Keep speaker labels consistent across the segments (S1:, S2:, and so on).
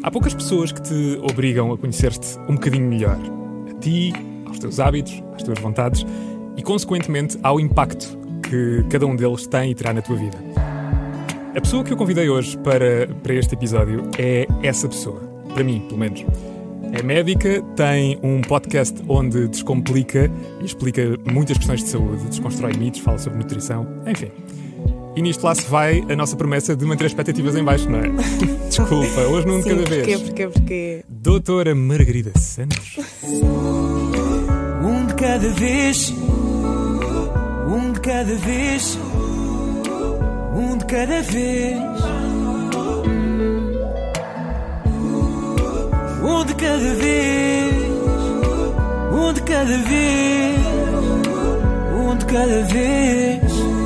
S1: Há poucas pessoas que te obrigam a conhecer-te um bocadinho melhor. A ti, aos teus hábitos, às tuas vontades e, consequentemente, ao impacto que cada um deles tem e terá na tua vida. A pessoa que eu convidei hoje para, para este episódio é essa pessoa. Para mim, pelo menos. É médica, tem um podcast onde descomplica e explica muitas questões de saúde, desconstrói mitos, fala sobre nutrição, enfim. E nisto lá se vai a nossa promessa de manter as expectativas em baixo, não é? Desculpa, hoje num de cada
S2: porquê,
S1: vez.
S2: porquê, porquê?
S1: Doutora Margarida Santos.
S3: Um de cada vez. Um de cada vez. Um de cada vez. Um de cada vez. Um de cada vez. Um de cada vez.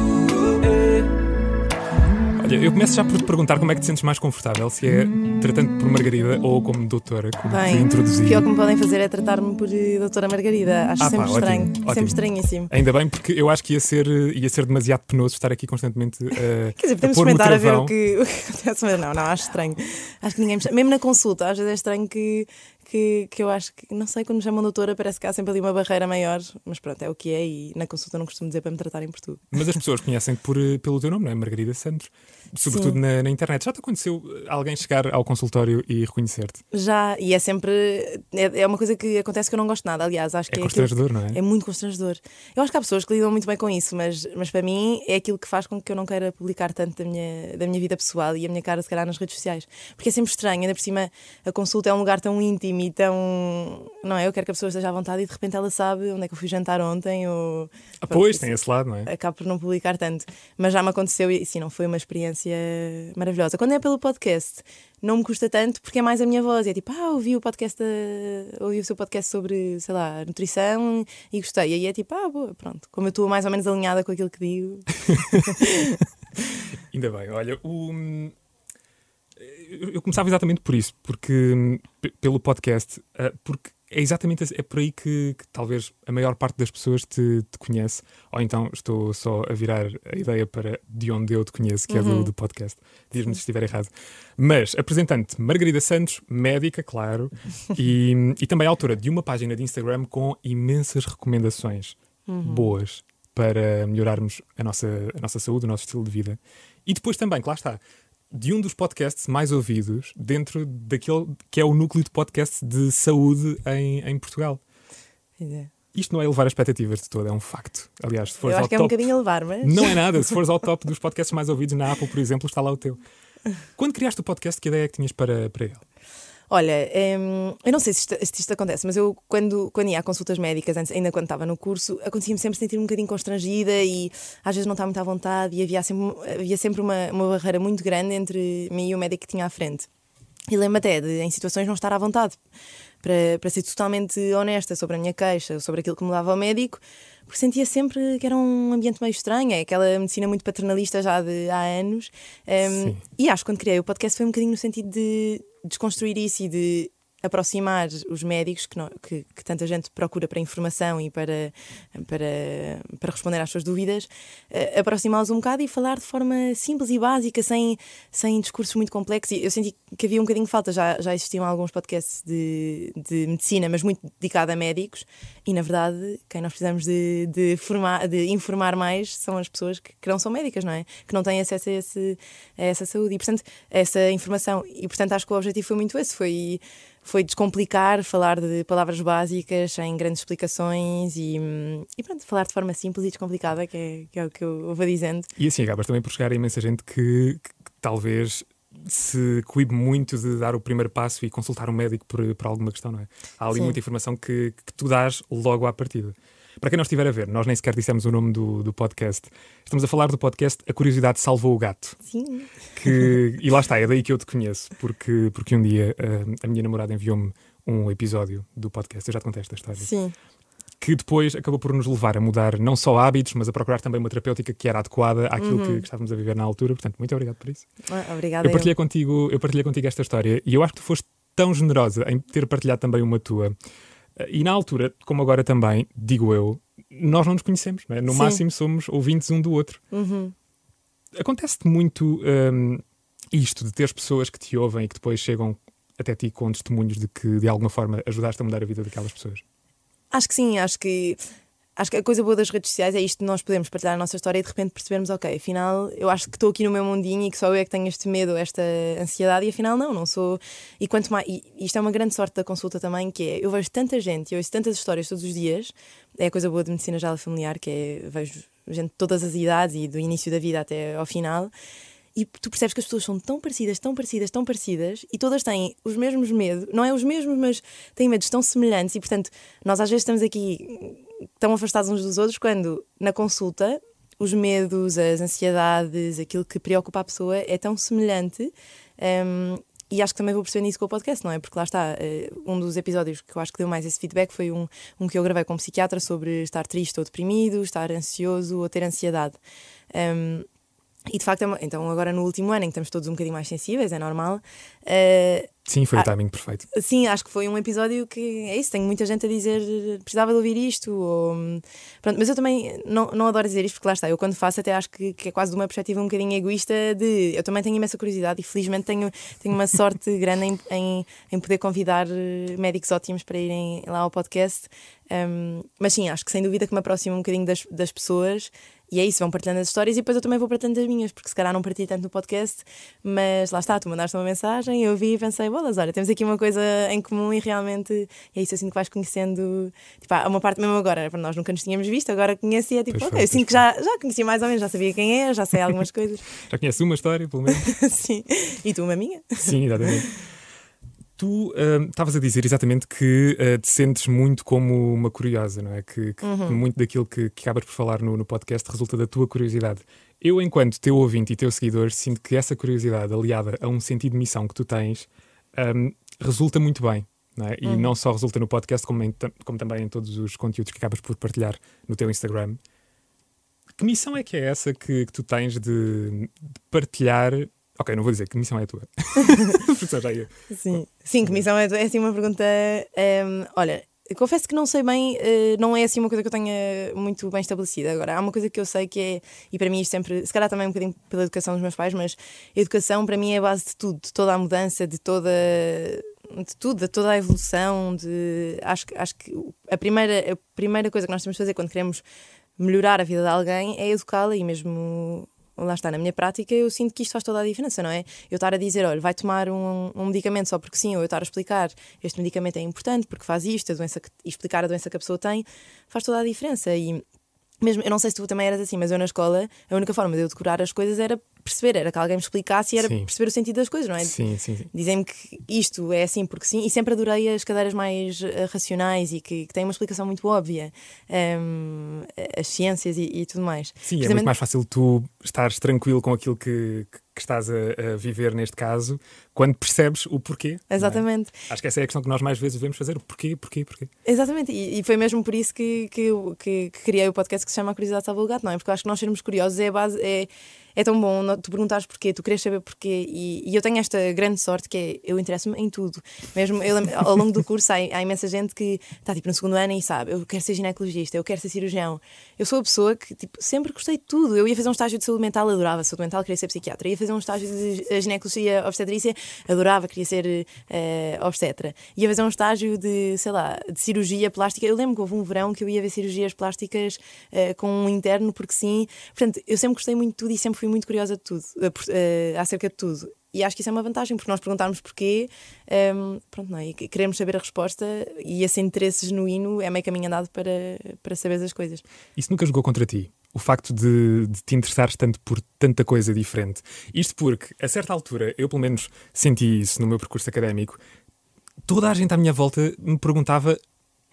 S3: É.
S1: Olha, eu começo já por te perguntar como é que te sentes mais confortável, se é tratando por Margarida ou como doutora, como te
S2: Bem,
S1: introduzi.
S2: o pior que me podem fazer é tratar-me por eh, Doutora Margarida. Acho
S1: Ah, pá,
S2: sempre
S1: ótimo,
S2: estranho.
S1: ótimo.
S2: Sempre estranhíssimo.
S1: Ainda bem, porque eu acho que ia ser, ia ser demasiado penoso estar aqui constantemente a,
S2: Quer dizer, podemos
S1: a
S2: experimentar a ver o que, o que acontece, mas não, não, acho estranho. Acho que ninguém me. Mesmo na consulta, às vezes é estranho que, que, que eu acho que, não sei, quando me chamam doutora, parece que há sempre ali uma barreira maior, mas pronto, é o que é e na consulta não costumo dizer para me tratarem por tu.
S1: Mas as pessoas conhecem por, eh, pelo teu nome, não é? Margarida Santos. Sobretudo na, na internet. Já te aconteceu eh, alguém chegar ao consultório e reconhecer-te?
S2: Já, e é sempre. É, é uma coisa que acontece que eu não gosto nada, aliás, acho
S1: É
S2: que é, aquilo
S1: constrangedor, não é?
S2: É muito constrangedor. Eu acho que há pessoas que lidam muito bem com isso, mas, mas para mim é aquilo que faz com que eu não queira publicar tanto da minha, da minha vida pessoal e a minha cara, se calhar, nas redes sociais. Porque é sempre estranho, ainda por cima a consulta é um lugar tão íntimo e tão. Não é? Eu quero que a pessoa esteja à vontade e de repente ela sabe onde é que eu fui jantar ontem ou.
S1: Ah, pois, tem esse lado, não é?
S2: acabo por não publicar tanto. Mas já me aconteceu e sim, não foi uma experiência maravilhosa. Quando é pelo podcast, não me custa tanto porque é mais a minha voz. É tipo, ah, ouvi o podcast, da- ouvi o seu podcast sobre, sei lá, nutrição e gostei. E aí é tipo, ah, boa, pronto. Como eu estou mais ou menos alinhada com aquilo que digo.
S1: Ainda bem, olha, o. Eu começava exatamente por isso, porque hum, pelo podcast, ah, porque é exatamente é por aí que, que talvez a maior parte das pessoas te, te conhece, ou então estou só a virar a ideia para de onde eu te conheço, que é do, do podcast. Diz-me se estiver errado. Mas apresentante Margarida Santos, médica, claro, e, e também autora de uma página de Instagram com imensas recomendações boas para melhorarmos a nossa, a nossa saúde, o nosso estilo de vida. E depois também, que lá está, de um dos podcasts mais ouvidos dentro daquele que é o núcleo de podcasts de saúde em, em Portugal.
S2: É.
S1: Isto não é elevar as expectativas de todo, é um facto. Aliás, se
S2: Eu
S1: fores
S2: acho
S1: ao
S2: que é um
S1: top.
S2: bocadinho a levar, mas.
S1: Não é nada, se fores ao top dos podcasts mais ouvidos na Apple, por exemplo, está lá o teu. Quando criaste o podcast, que ideia é que tinhas para, para ele?
S2: Olha, hum, eu não sei se isto, se isto acontece, mas eu, quando, quando ia a consultas médicas, antes, ainda quando estava no curso, acontecia-me sempre sentir um bocadinho constrangida e às vezes não estava muito à vontade e havia sempre, havia sempre uma, uma barreira muito grande entre mim e o médico que tinha à frente. E lembro até de, em situações, não estar à vontade para, para ser totalmente honesta sobre a minha queixa, sobre aquilo que me dava ao médico, porque sentia sempre que era um ambiente meio estranho, é aquela medicina muito paternalista já de há anos. Um,
S1: Sim.
S2: e acho que quando criei o podcast foi um bocadinho no sentido de desconstruir isso e de aproximar os médicos que, não- que- que tanta gente procura para informação e para, para, para responder às suas dúvidas, eh, aproximá-los um bocado e falar de forma simples e básica, sem, sem discursos muito complexos. Eu senti que havia um bocadinho de falta, já, já existiam alguns podcasts de, de medicina, mas muito dedicado a médicos, e na verdade, quem nós precisamos de, de, formar, de informar mais são as pessoas que, que não são médicas, não é? Que não têm acesso a, esse, a essa saúde e, portanto, a essa informação. E, portanto, acho que o objetivo foi muito esse: foi, foi descomplicar, falar de palavras básicas, sem grandes explicações e, e pronto, falar de forma simples e descomplicada, que é, que é o que eu vou dizendo.
S1: E assim, acabas também por chegar a imensa gente que, que- que talvez se coíbe muito de dar o primeiro passo e consultar um médico por, por alguma questão, não é? Há ali
S2: Sim.
S1: muita informação que, que tu dás logo à partida. Para quem não estiver a ver, nós nem sequer dissemos o nome do, do podcast. Estamos a falar do podcast A Curiosidade Salvou o Gato.
S2: Sim.
S1: Que, e lá está, é daí que eu te conheço, porque, porque um dia ah, a minha namorada enviou-me um episódio do podcast, eu já te contei esta história,
S2: Sim.
S1: que depois acabou por nos levar a mudar não só hábitos, mas a procurar também uma terapêutica que era adequada àquilo que, que estávamos a viver na altura. Portanto, muito obrigado por isso.
S2: Ah, Obrigada.
S1: Eu partilhei, contigo, eu partilhei contigo esta história e eu acho que tu foste tão generosa em ter partilhado também uma tua. E na altura, como agora também, digo eu, nós não nos conhecemos, não é? no
S2: Sim.
S1: máximo somos ouvintes um do outro.
S2: Uhum.
S1: Acontece-te muito hum, isto de teres pessoas que te ouvem e que depois chegam até ti com testemunhos de que de alguma forma ajudaste a mudar a vida daquelas pessoas?
S2: Acho que sim, acho que acho que a coisa boa das redes sociais é isto nós podemos partilhar a nossa história e de repente percebermos, ok, afinal eu acho que estou aqui no meu mundinho e que só eu é que tenho este medo, esta ansiedade, e afinal não, não sou. E quanto mais. E isto é uma grande sorte da consulta também, que é eu vejo tanta gente, eu ouço tantas histórias todos os dias, é a coisa boa de medicina geral familiar, que é vejo gente de todas as idades e do início da vida até ao final. E tu percebes que as pessoas são tão parecidas, tão parecidas, tão parecidas, e todas têm os mesmos medos, não é os mesmos, mas têm medos tão semelhantes, e portanto, nós às vezes estamos aqui tão afastados uns dos outros quando na consulta os medos, as ansiedades, aquilo que preocupa a pessoa é tão semelhante. Um, e acho que também vou perceber nisso com o podcast, não é? Porque lá está, um dos episódios que eu acho que deu mais esse feedback foi um, um que eu gravei com um psiquiatra sobre estar triste ou deprimido, estar ansioso ou ter ansiedade. Um, e de facto, é então agora no último ano em que estamos todos um bocadinho mais sensíveis, é normal. Uh,
S1: sim, foi o timing perfeito.
S2: Sim, acho que foi um episódio que é isso. Tenho muita gente a dizer precisava de ouvir isto. Ou, pronto, mas eu também não, não adoro dizer isto porque lá está. Eu quando faço até acho que, que é quase de uma perspectiva um bocadinho egoísta. de Eu também tenho imensa curiosidade e felizmente tenho, tenho uma sorte grande em, em, em, poder convidar eh, médicos ótimos para irem lá ao podcast. Um, mas sim, acho que sem dúvida que me aproximo um bocadinho das, das pessoas e é isso, vão partilhando as histórias e depois eu também vou partilhando as minhas, porque se calhar não partilho tanto no podcast, mas lá está, tu mandaste uma mensagem, eu vi e pensei, bolas, olha, temos aqui uma coisa em comum e realmente é isso, eu sinto que vais conhecendo. Tipo, há uma parte mesmo agora, para nós nunca nos tínhamos visto, agora conheci, é tipo, pois ok, foi, eu sinto que já, já conhecia mais ou menos, já sabia quem é, já sei algumas coisas.
S1: já conhece uma história, pelo menos.
S2: Sim, e tu uma minha?
S1: Sim, exatamente. Tu hum, estavas uh, a dizer exatamente que uh, te sentes muito como uma curiosa, não é? Que, que uhum. muito daquilo que, que acabas por falar no, no, podcast resulta da tua curiosidade. Eu, enquanto teu ouvinte e teu seguidor, sinto que essa curiosidade, aliada a um sentido de missão que tu tens, um, resulta muito bem. Não é? E uhum. não só resulta no podcast, como, em, como também em todos os conteúdos que acabas por partilhar no teu Instagram. Que missão é que é essa que, que tu tens de, de partilhar Ok, não vou dizer que missão é a tua.
S2: Sim, sim, que missão é a tua? É assim uma pergunta. Um, ehm, olha, confesso que não sei bem, uh, não é assim uma coisa que eu tenha muito bem estabelecida. Agora, há uma coisa que eu sei que é, e para mim isto sempre, se calhar também um bocadinho pela educação dos meus pais, mas educação para mim é a base de tudo, de toda a mudança, de toda de tudo, de toda a evolução, de acho, acho que a primeira, a primeira coisa que nós temos de fazer quando queremos melhorar a vida de alguém é educá-la e mesmo lá está, na minha prática, eu sinto que isto faz toda a diferença, não é? Eu estar a dizer, olha, vai tomar um, um medicamento só porque sim, ou eu estar a explicar este medicamento é importante porque faz isto, a doença que, e explicar a doença que a pessoa tem, faz toda a diferença. E mesmo, eu não sei se tu também eras assim, mas eu na escola, a única forma de eu decorar as coisas era perceber, era que alguém me explicasse e era sim. perceber o sentido das coisas, não é?
S1: Sim, sim, sim.
S2: Dizem-me que isto é assim porque sim, e sempre adorei as cadeiras mais uh, racionais e que, que, têm uma explicação muito óbvia, um, as ciências e, e, tudo mais.
S1: Sim, é muito mais fácil tu estares tranquilo com aquilo que, que que estás a, a, viver neste caso, quando percebes o porquê.
S2: É? Exatamente.
S1: É? Acho que essa é a questão que nós mais vezes devemos fazer: o porquê, porquê, porquê.
S2: Exatamente, e, e foi mesmo por isso que, que, que, que, criei o podcast que se chama A Curiosidade Salva o Gato, não é? Porque eu acho que nós sermos curiosos é a base. É, é tão bom tu perguntares porquê, tu queres saber porquê. E, e eu tenho esta grande sorte que é eu interesso-me em tudo. Mesmo eu, ao longo do curso há, há, imensa gente que está tipo no segundo ano e sabe, eu quero ser ginecologista, eu quero ser cirurgião. Eu sou a pessoa que tipo, sempre gostei de tudo. Eu ia fazer um estágio de saúde mental, adorava saúde mental, queria ser psiquiatra. Ia fazer um estágio de ginecologia obstetrícia, adorava, queria ser uh, obstetra. Ia fazer um estágio de, sei lá, de cirurgia plástica. Eu lembro que houve um verão que eu ia ver cirurgias plásticas uh, com um interno, porque sim. Portanto, eu sempre gostei muito de tudo e sempre fui muito curiosa de tudo, uh, acerca de tudo. E acho que isso é uma vantagem, porque nós perguntarmos porquê, um, ehm, pronto, não é? queremos saber a resposta e esse interesse genuíno é meio caminho andado para, para saber as coisas.
S1: Isso nunca jogou contra ti? O facto de, de, te interessares tanto por tanta coisa diferente. Isto porque, a certa altura, eu pelo menos senti isso no meu percurso académico, toda a gente à minha volta me perguntava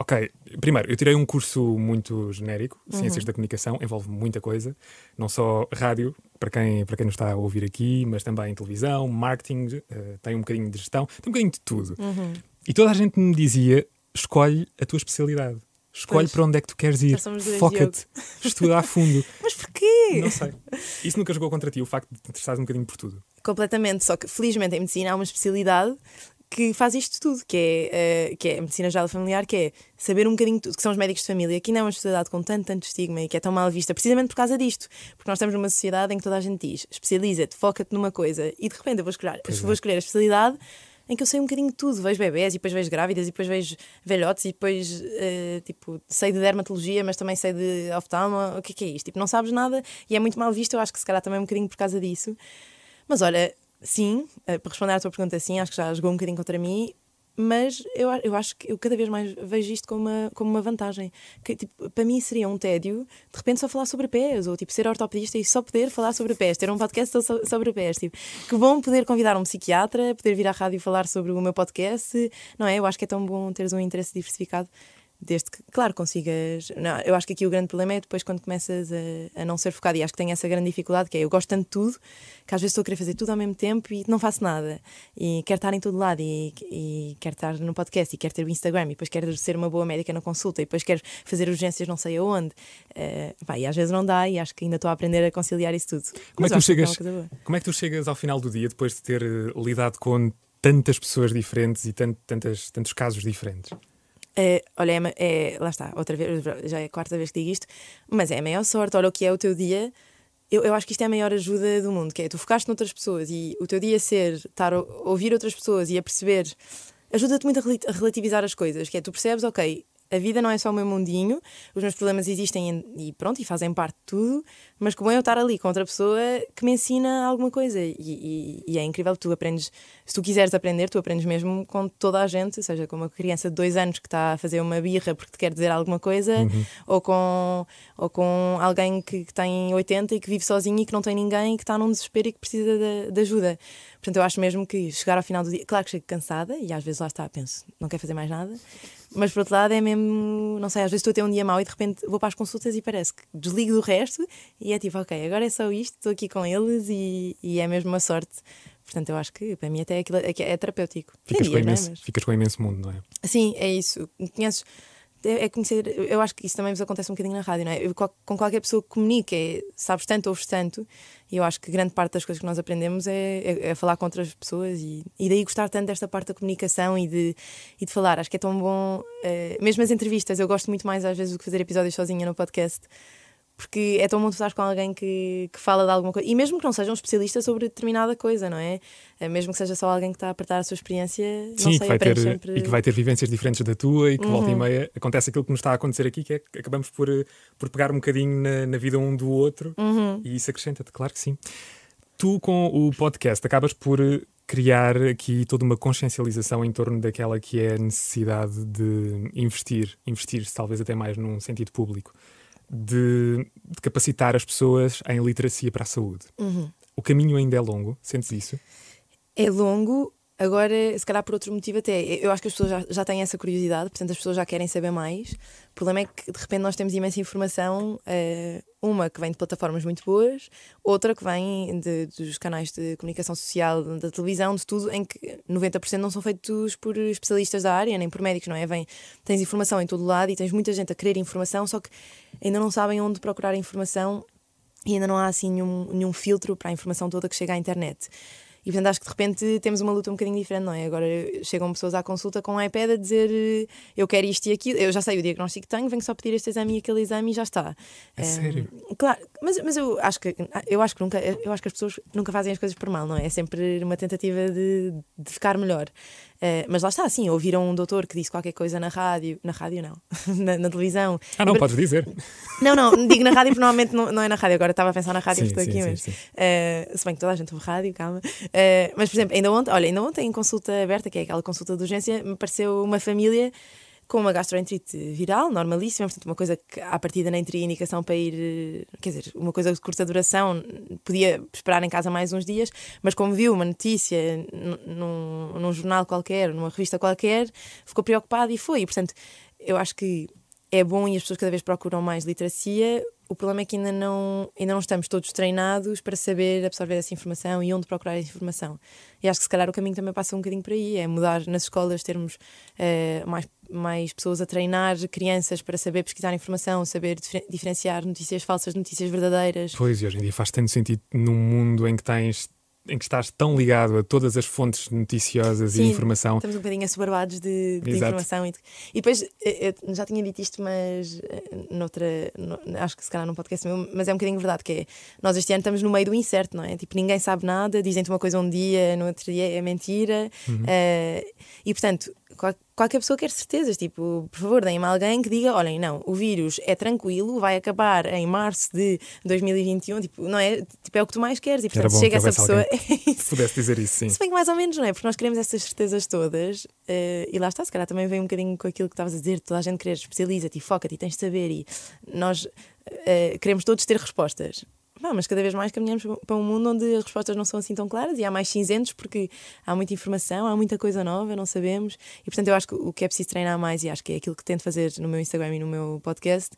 S1: Ok, primeiro, eu tirei um curso muito genérico, uhum. Ciências da Comunicação, envolve muita coisa, não só rádio, para quem, para quem nos está a ouvir aqui, mas também televisão, marketing, uh, tem um bocadinho de gestão, tem um bocadinho de tudo. Uhum. E toda a gente me dizia: escolhe a tua especialidade. Escolhe pois. para onde é que tu queres ir. Foca-te. Estuda a fundo.
S2: Mas porquê?
S1: Não sei. Isso nunca jogou contra ti, o facto de te interessares um bocadinho por tudo.
S2: Completamente. Só que, felizmente, em medicina há uma especialidade que faz isto tudo, que é, uh, que é a medicina geral familiar, que é saber um bocadinho tudo, que são os médicos de família, que não é uma sociedade com tanto, tanto estigma e que é tão mal vista, precisamente por causa disto. Porque nós estamos numa sociedade em que toda a gente diz especializa-te, foca-te numa coisa e de repente eu vou escolher, vou escolher a especialidade em que eu sei um bocadinho de tudo. Vejo bebés e depois vejo grávidas e depois vejo velhotes e depois, uh, tipo, sei de dermatologia, mas também sei de oftalma. O que é, que é isto? Tipo, não sabes nada e é muito mal visto. Eu acho que se calhar também é um bocadinho por causa disso. Mas olha, sim, uh, para responder à tua pergunta, sim, acho que já jogou um bocadinho contra mim mas eu, eu acho que eu cada vez mais vejo isto como uma, como uma vantagem. Que, tipo, para mim seria um tédio de repente só falar sobre pés, ou tipo ser ortopedista e só poder falar sobre pés, ter um podcast sobre pés. Tipo, que bom poder convidar um psiquiatra, poder vir à rádio falar sobre o meu podcast, não é? Eu acho que é tão bom teres um interesse diversificado desde que, claro, consigas. Não, eu acho que aqui o grande problema é depois quando começas a, a, não ser focado, e acho que tenho essa grande dificuldade, que é eu gosto tanto de tudo, que às vezes estou a querer fazer tudo ao mesmo tempo e não faço nada. E quero estar em todo lado, e, e quero estar no podcast, e quero ter o Instagram, e depois quero ser uma boa médica na consulta, e depois quero fazer urgências não sei aonde. Uh, e às vezes não dá, e acho que ainda estou a aprender a conciliar isso tudo.
S1: Como é, que tu chegas, que é como é que tu chegas ao final do dia, depois de ter uh, lidado com tantas pessoas diferentes e tant, tantas, tantos casos diferentes?
S2: É, olha, é, é, lá está, outra vez, já é a quarta vez que digo isto, mas é a maior sorte. Olha o que é o teu dia. Eu, eu acho que isto é a maior ajuda do mundo, que é tu focaste noutras pessoas e o teu dia ser estar a ouvir outras pessoas e a perceber ajuda-te muito a relativizar as coisas, que é tu percebes, ok, a vida não é só o meu mundinho, os meus problemas existem e pronto, e fazem parte de tudo, mas como é eu estar ali com outra pessoa que me ensina alguma coisa e, e, e, é incrível, tu aprendes, se tu quiseres aprender, tu aprendes mesmo com toda a gente, seja com uma criança de dois anos que está a fazer uma birra porque te quer dizer alguma coisa, uhum. ou, com, ou com alguém que, que tem 80 e que vive sozinho e que não tem ninguém e que está num desespero e que precisa de, de ajuda. Portanto, eu acho mesmo que chegar ao final do dia, claro que chego cansada e às vezes lá está, penso, não quero fazer mais nada, mas por outro lado é mesmo, não sei, às vezes estou a ter um dia mau e de repente vou para as consultas e parece que desligo do resto e é tipo, ok, agora é só isto, estou aqui com eles e, e é mesmo uma sorte. Portanto, eu acho que para mim até aquilo é, é terapêutico.
S1: Ficas, com imenso, é? Mas... ficas com imenso mundo, não é?
S2: Sim, é isso. Conheces é, é conhecer, eu acho que isso também vos acontece um bocadinho na rádio, não é? Eu, com qualquer pessoa que comunique, é, sabes tanto, ouves tanto, e eu acho que grande parte das coisas que nós aprendemos é, é, é, falar com outras pessoas e, e daí gostar tanto desta parte da comunicação e de, e de falar. Acho que é tão bom, é, mesmo as entrevistas, eu gosto muito mais às vezes do que fazer episódios sozinha no podcast porque é tão bom tu estar com alguém que, que fala de alguma coisa, e mesmo que não seja um especialista sobre determinada coisa, não é? é mesmo que seja só alguém que está a apertar a sua experiência,
S1: Sim,
S2: não sei,
S1: que vai ter, sempre... e que vai ter vivências diferentes da tua e que uhum. volta e uhum. meia acontece aquilo que nos está a acontecer aqui, que é que acabamos por, por pegar um bocadinho na, na vida um do outro
S2: uhum.
S1: e isso acrescenta-te, claro que sim. Tu, com o podcast, acabas por criar aqui toda uma consciencialização em torno daquela que é a necessidade de investir, investir-se talvez até mais num sentido público de, de, capacitar as pessoas em literacia para a saúde.
S2: Uhum.
S1: O caminho ainda é longo, sentes isso?
S2: É longo, agora, se calhar por outro motivo até. Eu acho que as pessoas já, já têm essa curiosidade, portanto as pessoas já querem saber mais. O problema é que de repente nós temos imensa informação, uh, uma que vem de plataformas muito boas, outra que vem de, dos canais de comunicação social, da televisão, de tudo, em que 90% não são feitos por especialistas da área, nem por médicos, não é? Vem, tens informação em todo lado e tens muita gente a querer informação, só que ainda não sabem onde procurar a informação e ainda não há assim nenhum, nenhum filtro para a informação toda que chega à internet. E portanto acho que de repente temos uma luta um bocadinho diferente, não é? Agora chegam pessoas à consulta com um iPad a dizer eu quero isto e aquilo, eu já sei o diagnóstico que tenho, venho só pedir este exame e aquele exame e já está.
S1: É um, sério?
S2: Claro, mas, mas eu acho que eu acho que nunca, eu acho que as pessoas nunca fazem as coisas por mal, não é? É sempre uma tentativa de, de ficar melhor. Uh, mas lá está, assim, ouviram um doutor que disse qualquer coisa na rádio, na rádio não, na, na, televisão.
S1: Ah, não, podes dizer.
S2: Não, não, digo na rádio porque normalmente não, não é na rádio, agora estava a pensar na rádio sim, estou sim, aqui, sim, mas. Sim. Uh, se bem que toda a gente ouve rádio, calma. Uh, mas, por exemplo, ainda ontem, olha, ainda ontem em consulta aberta, que é aquela consulta de urgência, me pareceu uma família com uma gastroenterite viral, normalíssima, portanto, uma coisa que à partida nem teria indicação para ir, quer dizer, uma coisa de curta duração, podia esperar em casa mais uns dias, mas como viu uma notícia num, num jornal qualquer, numa revista qualquer, ficou preocupado e foi. E, portanto, eu acho que é bom e as pessoas cada vez procuram mais literacia. O problema é que ainda não, ainda não estamos todos treinados para saber absorver essa informação e onde procurar essa informação. E acho que se calhar o caminho também passa um bocadinho por aí, é mudar nas escolas, termos uh, mais, mais pessoas a treinar crianças para saber pesquisar informação, saber diferenciar notícias falsas notícias verdadeiras.
S1: Pois, e hoje em dia faz tanto sentido num mundo em que tens em que estás tão ligado a todas as fontes noticiosas
S2: Sim,
S1: e informação.
S2: Estamos um bocadinho assoberbados de, de informação. E, de- e depois, eh, eu já tinha dito isto, mas eh, noutra, no- acho que se calhar num podcast meu, mas é um bocadinho verdade, que é, nós este ano estamos no meio do incerto, não é? Tipo, ninguém sabe nada, dizem-te uma coisa um dia, no outro dia é mentira.
S1: Uhum.
S2: Eh, e, portanto, qualquer pessoa quer certezas, tipo, por favor, deem-me alguém que diga, olhem, não, o vírus é tranquilo, vai acabar em março de 2021, tipo, não é? Tipo, é o que tu mais queres. E, portanto, chega essa pessoa... É
S1: pudesse dizer isso, sim.
S2: Se bem que mais ou menos, não é? Porque nós queremos essas certezas todas eh, e lá está, se calhar também vem um bocadinho com aquilo que estavas a dizer, toda a gente querer especializa-te e foca-te e tens de saber e nós eh, queremos todos ter respostas. Pá, mas cada vez mais caminhamos para um mundo onde as respostas não são assim tão claras e há mais cinzentos porque há muita informação, há muita coisa nova, não sabemos. E portanto eu acho que o que é preciso treinar mais, e acho que é aquilo que tento fazer no meu Instagram e no meu podcast,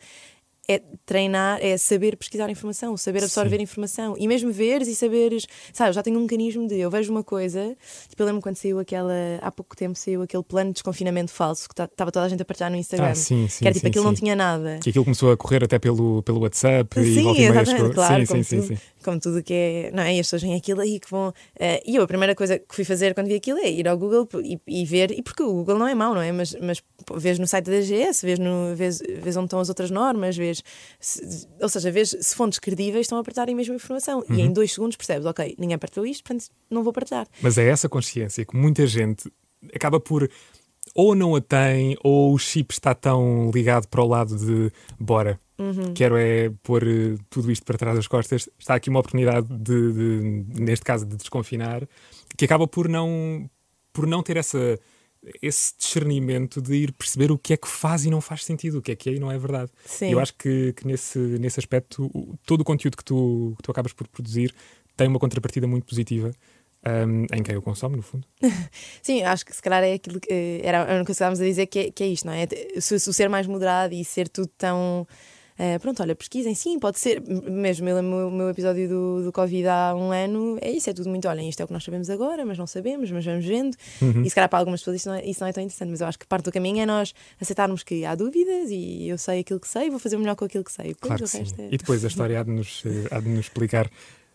S2: é treinar, é saber pesquisar informação, saber absorver informação e mesmo veres e saberes. Sabe, eu já tenho um mecanismo de eu vejo uma coisa, tipo, eu lembro quando saiu aquela, há pouco tempo saiu aquele plano de desconfinamento falso que estava toda a gente a partilhar no Instagram.
S1: Ah, sim, sim.
S2: que era tipo,
S1: sim,
S2: aquilo
S1: sim.
S2: não tinha nada.
S1: Que aquilo começou a correr até pelo, pelo WhatsApp e
S2: Sim,
S1: volta e meia
S2: claro,
S1: Sim, sim, sim, sim.
S2: Como tudo que é. Não é? E as pessoas veem aquilo aí que vão. eh, e eu, a primeira coisa que fui fazer quando vi aquilo é ir ao Google e, e ver. E porque o Google não é mau, não é? Mas, mas vês no site da DGS, vês, no, vês, vês onde estão as outras normas, vês. se- ou seja, vês se fontes credíveis estão a partilhar a mesma informação. E
S1: Uhum.
S2: em dois segundos percebes, ok, ninguém partilhou isto, portanto não vou partilhar.
S1: Mas é essa consciência que muita gente acaba por ou não a tem, ou o chip está tão ligado para o lado de bora.
S2: Uhum.
S1: Quero é pôr eh, tudo isto para trás das costas. Está aqui uma oportunidade de, de- neste caso, de desconfinar, que acaba por não, por não ter essa, esse discernimento de ir perceber o que é que faz e não faz sentido, o que é que é e não é verdade.
S2: Sim.
S1: Eu acho que, que nesse, nesse aspecto, o- todo o conteúdo que tu, que tu acabas por produzir tem uma contrapartida muito positiva hum, em quem o consome, no fundo.
S2: Sim, acho que se calhar é aquilo que eh, era a única coisa que estávamos a dizer que é, que é isto, não é? Se, se o ser mais moderado e ser tudo tão. Eh, pronto, olha, pesquisem, sim, pode ser. Mesmo eu lembro o meu episódio do, do Covid há um ano, é isso, é tudo muito, olhem, isto é o que nós sabemos agora, mas não sabemos, mas vamos vendo. E se calhar para algumas pessoas isso não, é, isso não é tão interessante, mas eu acho que parte do caminho é nós aceitarmos que há dúvidas e eu sei aquilo que sei, vou fazer o melhor com aquilo que sei. Depois
S1: Claro que sim.
S2: é...
S1: E depois a história há de, nos, eh, há de nos explicar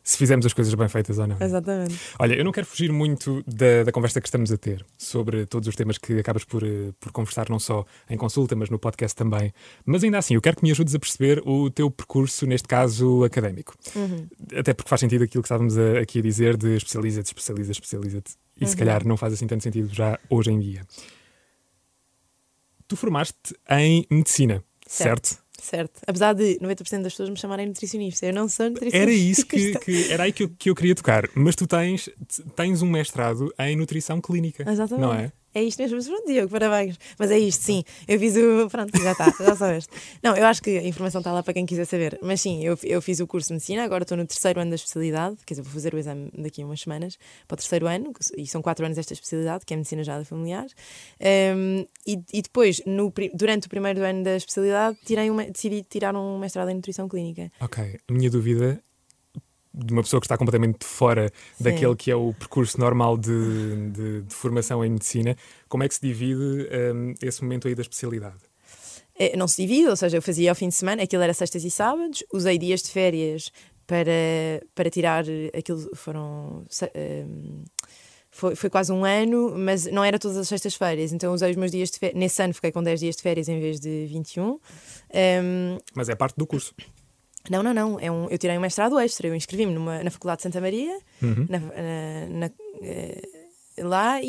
S1: se fizemos as coisas bem feitas ou não.
S2: Exatamente.
S1: Olha, eu não quero fugir muito da, da conversa que estamos a ter sobre todos os temas que acabas por, eh, por conversar, não só em consulta, mas no podcast também. Mas ainda assim, eu quero que me ajudes a perceber o teu percurso, neste caso académico.
S2: Uhum.
S1: Até porque faz sentido aquilo que estávamos a- aqui a dizer de especializa-te, especializa, especializa-te. E se
S2: Uhum.
S1: calhar não faz assim tanto sentido já hoje em dia. Tu formaste em medicina, certo?
S2: Certo. Apesar de 90% das pessoas me chamarem nutricionista, eu não sou nutricionista.
S1: Era isso que, que- era aí que eu, que eu queria tocar. Mas tu tens, tens um mestrado em nutrição clínica.
S2: Exatamente.
S1: Não é?
S2: É isto mesmo, pronto, Diogo, parabéns. Mas é isto, sim. Eu fiz o. Pronto, já está, já sabes. Não, eu acho que a informação está lá para quem quiser saber. Mas sim, eu, eu fiz o curso de medicina, agora estou no terceiro ano da especialidade, quer dizer, vou fazer o exame daqui a umas semanas para o terceiro ano, e são quatro anos desta especialidade, que é medicina já familiar. Um, e, e depois, no, durante o primeiro ano da especialidade, tirei uma, decidi tirar um mestrado em nutrição clínica.
S1: Ok. A minha dúvida, de uma pessoa que está completamente fora daquele que é o percurso normal de, de- de formação em medicina, como é que se divide hum, esse momento aí da especialidade?
S2: Eh, não se divide, ou seja, eu fazia ao fim de semana, aquilo era sextas e sábados, usei dias de férias para, para tirar eh, aquilo, foram. ehm, Foi, foi quase um ano, mas não era todas as sextas-feiras, então usei os meus dias de férias. Nesse ano fiquei com 10 dias de férias em vez de 21. Ehm,
S1: Mas é parte do curso.
S2: Não, não, não. É um, eu tirei um mestrado extra. Eu inscrevi-me na Faculdade de Santa Maria,
S1: Uhum.
S2: na- na- na- eh, lá, e,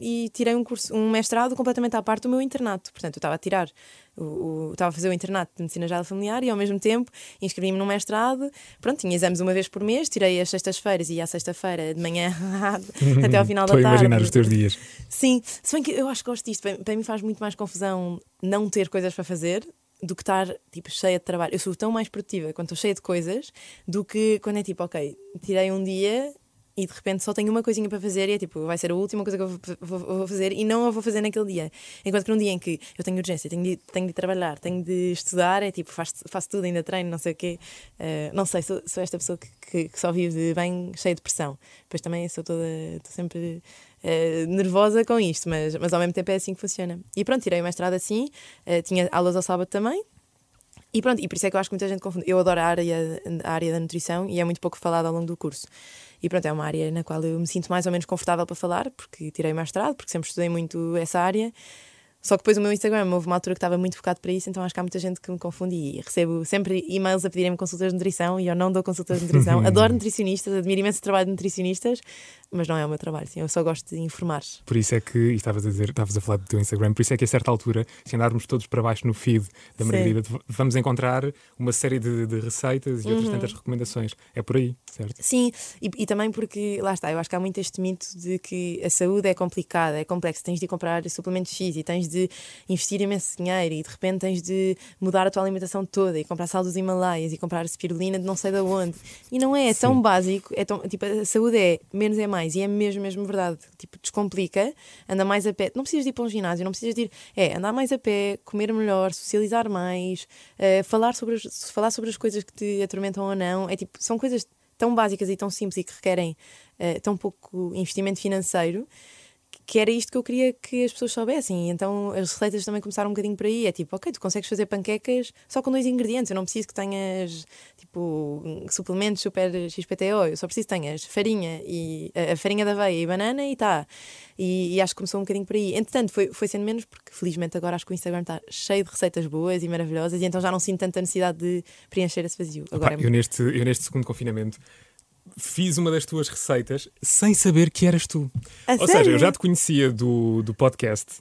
S2: e- e tirei um curso, um mestrado completamente à parte do meu internato. Portanto, eu estava a tirar, o, o- estava a fazer o internato de medicina geral familiar e ao mesmo tempo inscrevi-me num mestrado. Pronto, tinha exames uma vez por mês, tirei as sextas-feiras e à sexta-feira de manhã até ao final da
S1: Estou a
S2: tarde.
S1: imaginar os teus dias.
S2: Sim, se bem que eu acho que gosto disto. Para, para mim faz muito mais confusão não ter coisas para fazer do que estar tipo, cheia de trabalho. Eu sou tão mais produtiva quando estou cheia de coisas do que quando é tipo, ok, tirei um dia e de repente só tenho uma coisinha para fazer e é tipo, vai ser a última coisa que eu vou, vou- vou fazer e não a vou fazer naquele dia. Enquanto que num dia em que eu tenho urgência, tenho de, tenho de trabalhar, tenho de estudar, é tipo, faço, faço tudo, ainda treino, não sei o quê. Eh, não sei, sou, sou esta pessoa que, que, que só vive bem cheia de pressão. Depois também sou toda, estou sempre eh, nervosa com isto, mas, mas ao mesmo tempo é assim que funciona. E pronto, tirei o mestrado assim, eh, tinha aulas ao sábado também. E pronto, e por isso é que eu acho que muita gente confunde. Eu adoro a área, a área da nutrição e é muito pouco falado ao longo do curso. E pronto, é uma área na qual eu me sinto mais ou menos confortável para falar, porque tirei mestrado, porque sempre estudei muito essa área. Só que depois o meu Instagram houve uma altura que estava muito focado para isso, então acho que há muita gente que me confunde e recebo sempre e-mails a pedirem-me consultas de nutrição e eu não dou consultas de nutrição. Adoro nutricionistas, admiro imenso o trabalho de nutricionistas, mas não é o meu trabalho, sim, eu só gosto de informar.
S1: Por isso é que, e estavas a dizer, estavas a falar do teu Instagram, por isso é que a certa altura, se andarmos todos para baixo no feed da Margarida, vamos encontrar uma série de, de receitas e outras uhum. tantas recomendações. É por aí, certo?
S2: Sim, e, e, também porque, lá está, eu acho que há muito este mito de que a saúde é complicada, é complexa, tens de comprar suplementos X e tens de investir imenso dinheiro e de repente tens de mudar a tua alimentação toda e comprar sal dos Himalaias e comprar espirulina de não sei de onde. E não é, é tão básico, é tão, tipo, a saúde é menos é mais mais. E é mesmo, mesmo verdade. Tipo, descomplica, anda mais a pé. Não precisas de ir para um ginásio, não precisas de ir. É, andar mais a pé, comer melhor, socializar mais, uh, falar, sobre as, falar sobre as coisas que te atormentam ou não. É tipo, são coisas tão básicas e tão simples e que requerem uh, tão pouco investimento financeiro que era isto que eu queria que as pessoas soubessem. Então as receitas também começaram um bocadinho por aí. É tipo, ok, tu consegues fazer panquecas só com dois ingredientes. Eu não preciso que tenhas tipo suplementos super XPTO. Eu só preciso que tenhas farinha e a farinha da aveia e banana e tá. E, e, acho que começou um bocadinho por aí. Entretanto, foi, foi sendo menos, porque felizmente agora acho que o Instagram está cheio de receitas boas e maravilhosas, e então já não sinto tanta necessidade de preencher esse vazio.
S1: Agora Opa, é... eu, neste, eu neste segundo confinamento fiz uma das tuas receitas sem saber que eras tu.
S2: A
S1: Ou
S2: sério?
S1: seja, eu já te conhecia do, do podcast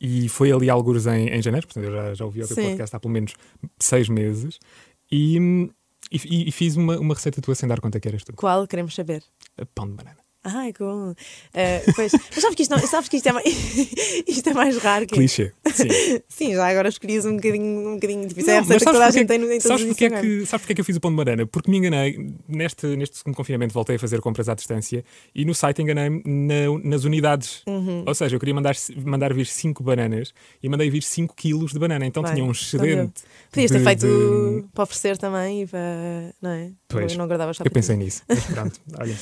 S1: e foi ali alguns em, em janeiro, portanto eu já, já ouvi o teu podcast há pelo menos seis meses e, e, e, fiz uma, uma receita tua sem dar conta que eras tu.
S2: Qual? Queremos saber.
S1: Pão de banana.
S2: Ai, que bom. Uh, pois, mas sabes que isto, não, sabes que isto, é, mais, isto é mais raro que.
S1: Clichê. Sim.
S2: Sim, já agora escolhias um bocadinho. Um bocadinho tipo, não, é a receita que toda a gente tem no
S1: sabes porque, é que, sabes porque é que eu fiz o pão de banana? Porque me enganei. Neste, neste segundo confinamento voltei a fazer compras à distância e no site enganei-me na, nas unidades.
S2: Uhum.
S1: Ou seja, eu queria mandar, mandar vir 5 bananas e mandei vir 5 quilos de banana. Então Vai, tinha um excedente.
S2: Podias ter feito de... para oferecer também e para. Não é?
S1: Pois,
S2: não agradava
S1: Eu pensei nisso. Mas pronto, olha.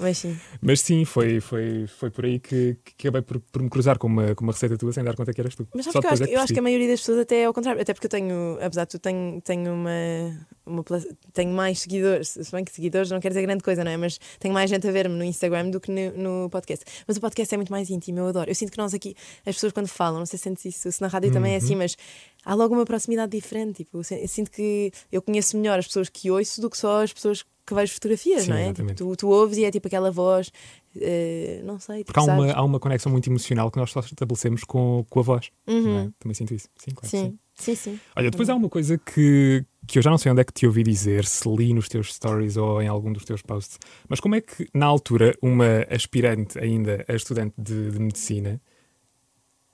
S2: Mas sim.
S1: Mas sim, foi, foi, foi por aí que, que acabei por, por me cruzar com uma, com uma receita tua sem dar conta que eras tu.
S2: Mas sabes que eu, acho, é que eu acho que a maioria das pessoas até é ao contrário. Até porque eu tenho, apesar de tu, tenho, tenho uma, uma. Tenho mais seguidores. Se bem que seguidores não quer dizer grande coisa, não é? Mas tenho mais gente a ver-me no Instagram do que no, no, podcast. Mas o podcast é muito mais íntimo, eu adoro. Eu sinto que nós aqui, as pessoas quando falam, não sei se sentes isso, se na rádio uhum. também é assim, uhum. mas há logo uma proximidade diferente. Tipo, eu sinto que eu conheço melhor as pessoas que ouço do que só as pessoas que vejo fotografias,
S1: Sim,
S2: não é? Tipo, tu, tu, ouves e é tipo aquela voz, uh, não sei.
S1: Tipo, Porque há uma, há uma conexão muito emocional que nós só estabelecemos com, com a voz. É?
S2: Uhum. É?
S1: Também sinto isso. Sim, claro.
S2: Sim.
S1: sim.
S2: Sim, sim.
S1: Olha, depois há uma coisa que, que eu já não sei onde é que te ouvi dizer, se li nos teus stories ou em algum dos teus posts, mas como é que, na altura, uma aspirante ainda a estudante de, de medicina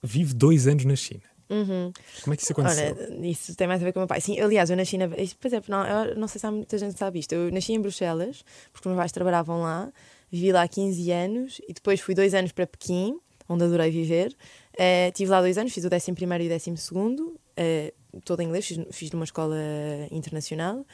S1: vive dois anos na China?
S2: Uhum.
S1: Como é que isso aconteceu?
S2: Olha, isso tem mais a ver com o meu pai. Sim, aliás, eu nasci na. Pois é, não, não sei se há muita gente que sabe isto. Eu nasci em Bruxelas, porque meus pais trabalhavam lá, vivi lá 15 anos e depois fui dois anos para Pequim, onde adorei viver. Uh, tive lá dois anos, fiz o 11 e o 12, uh, todo em inglês, fiz, fiz numa escola internacional.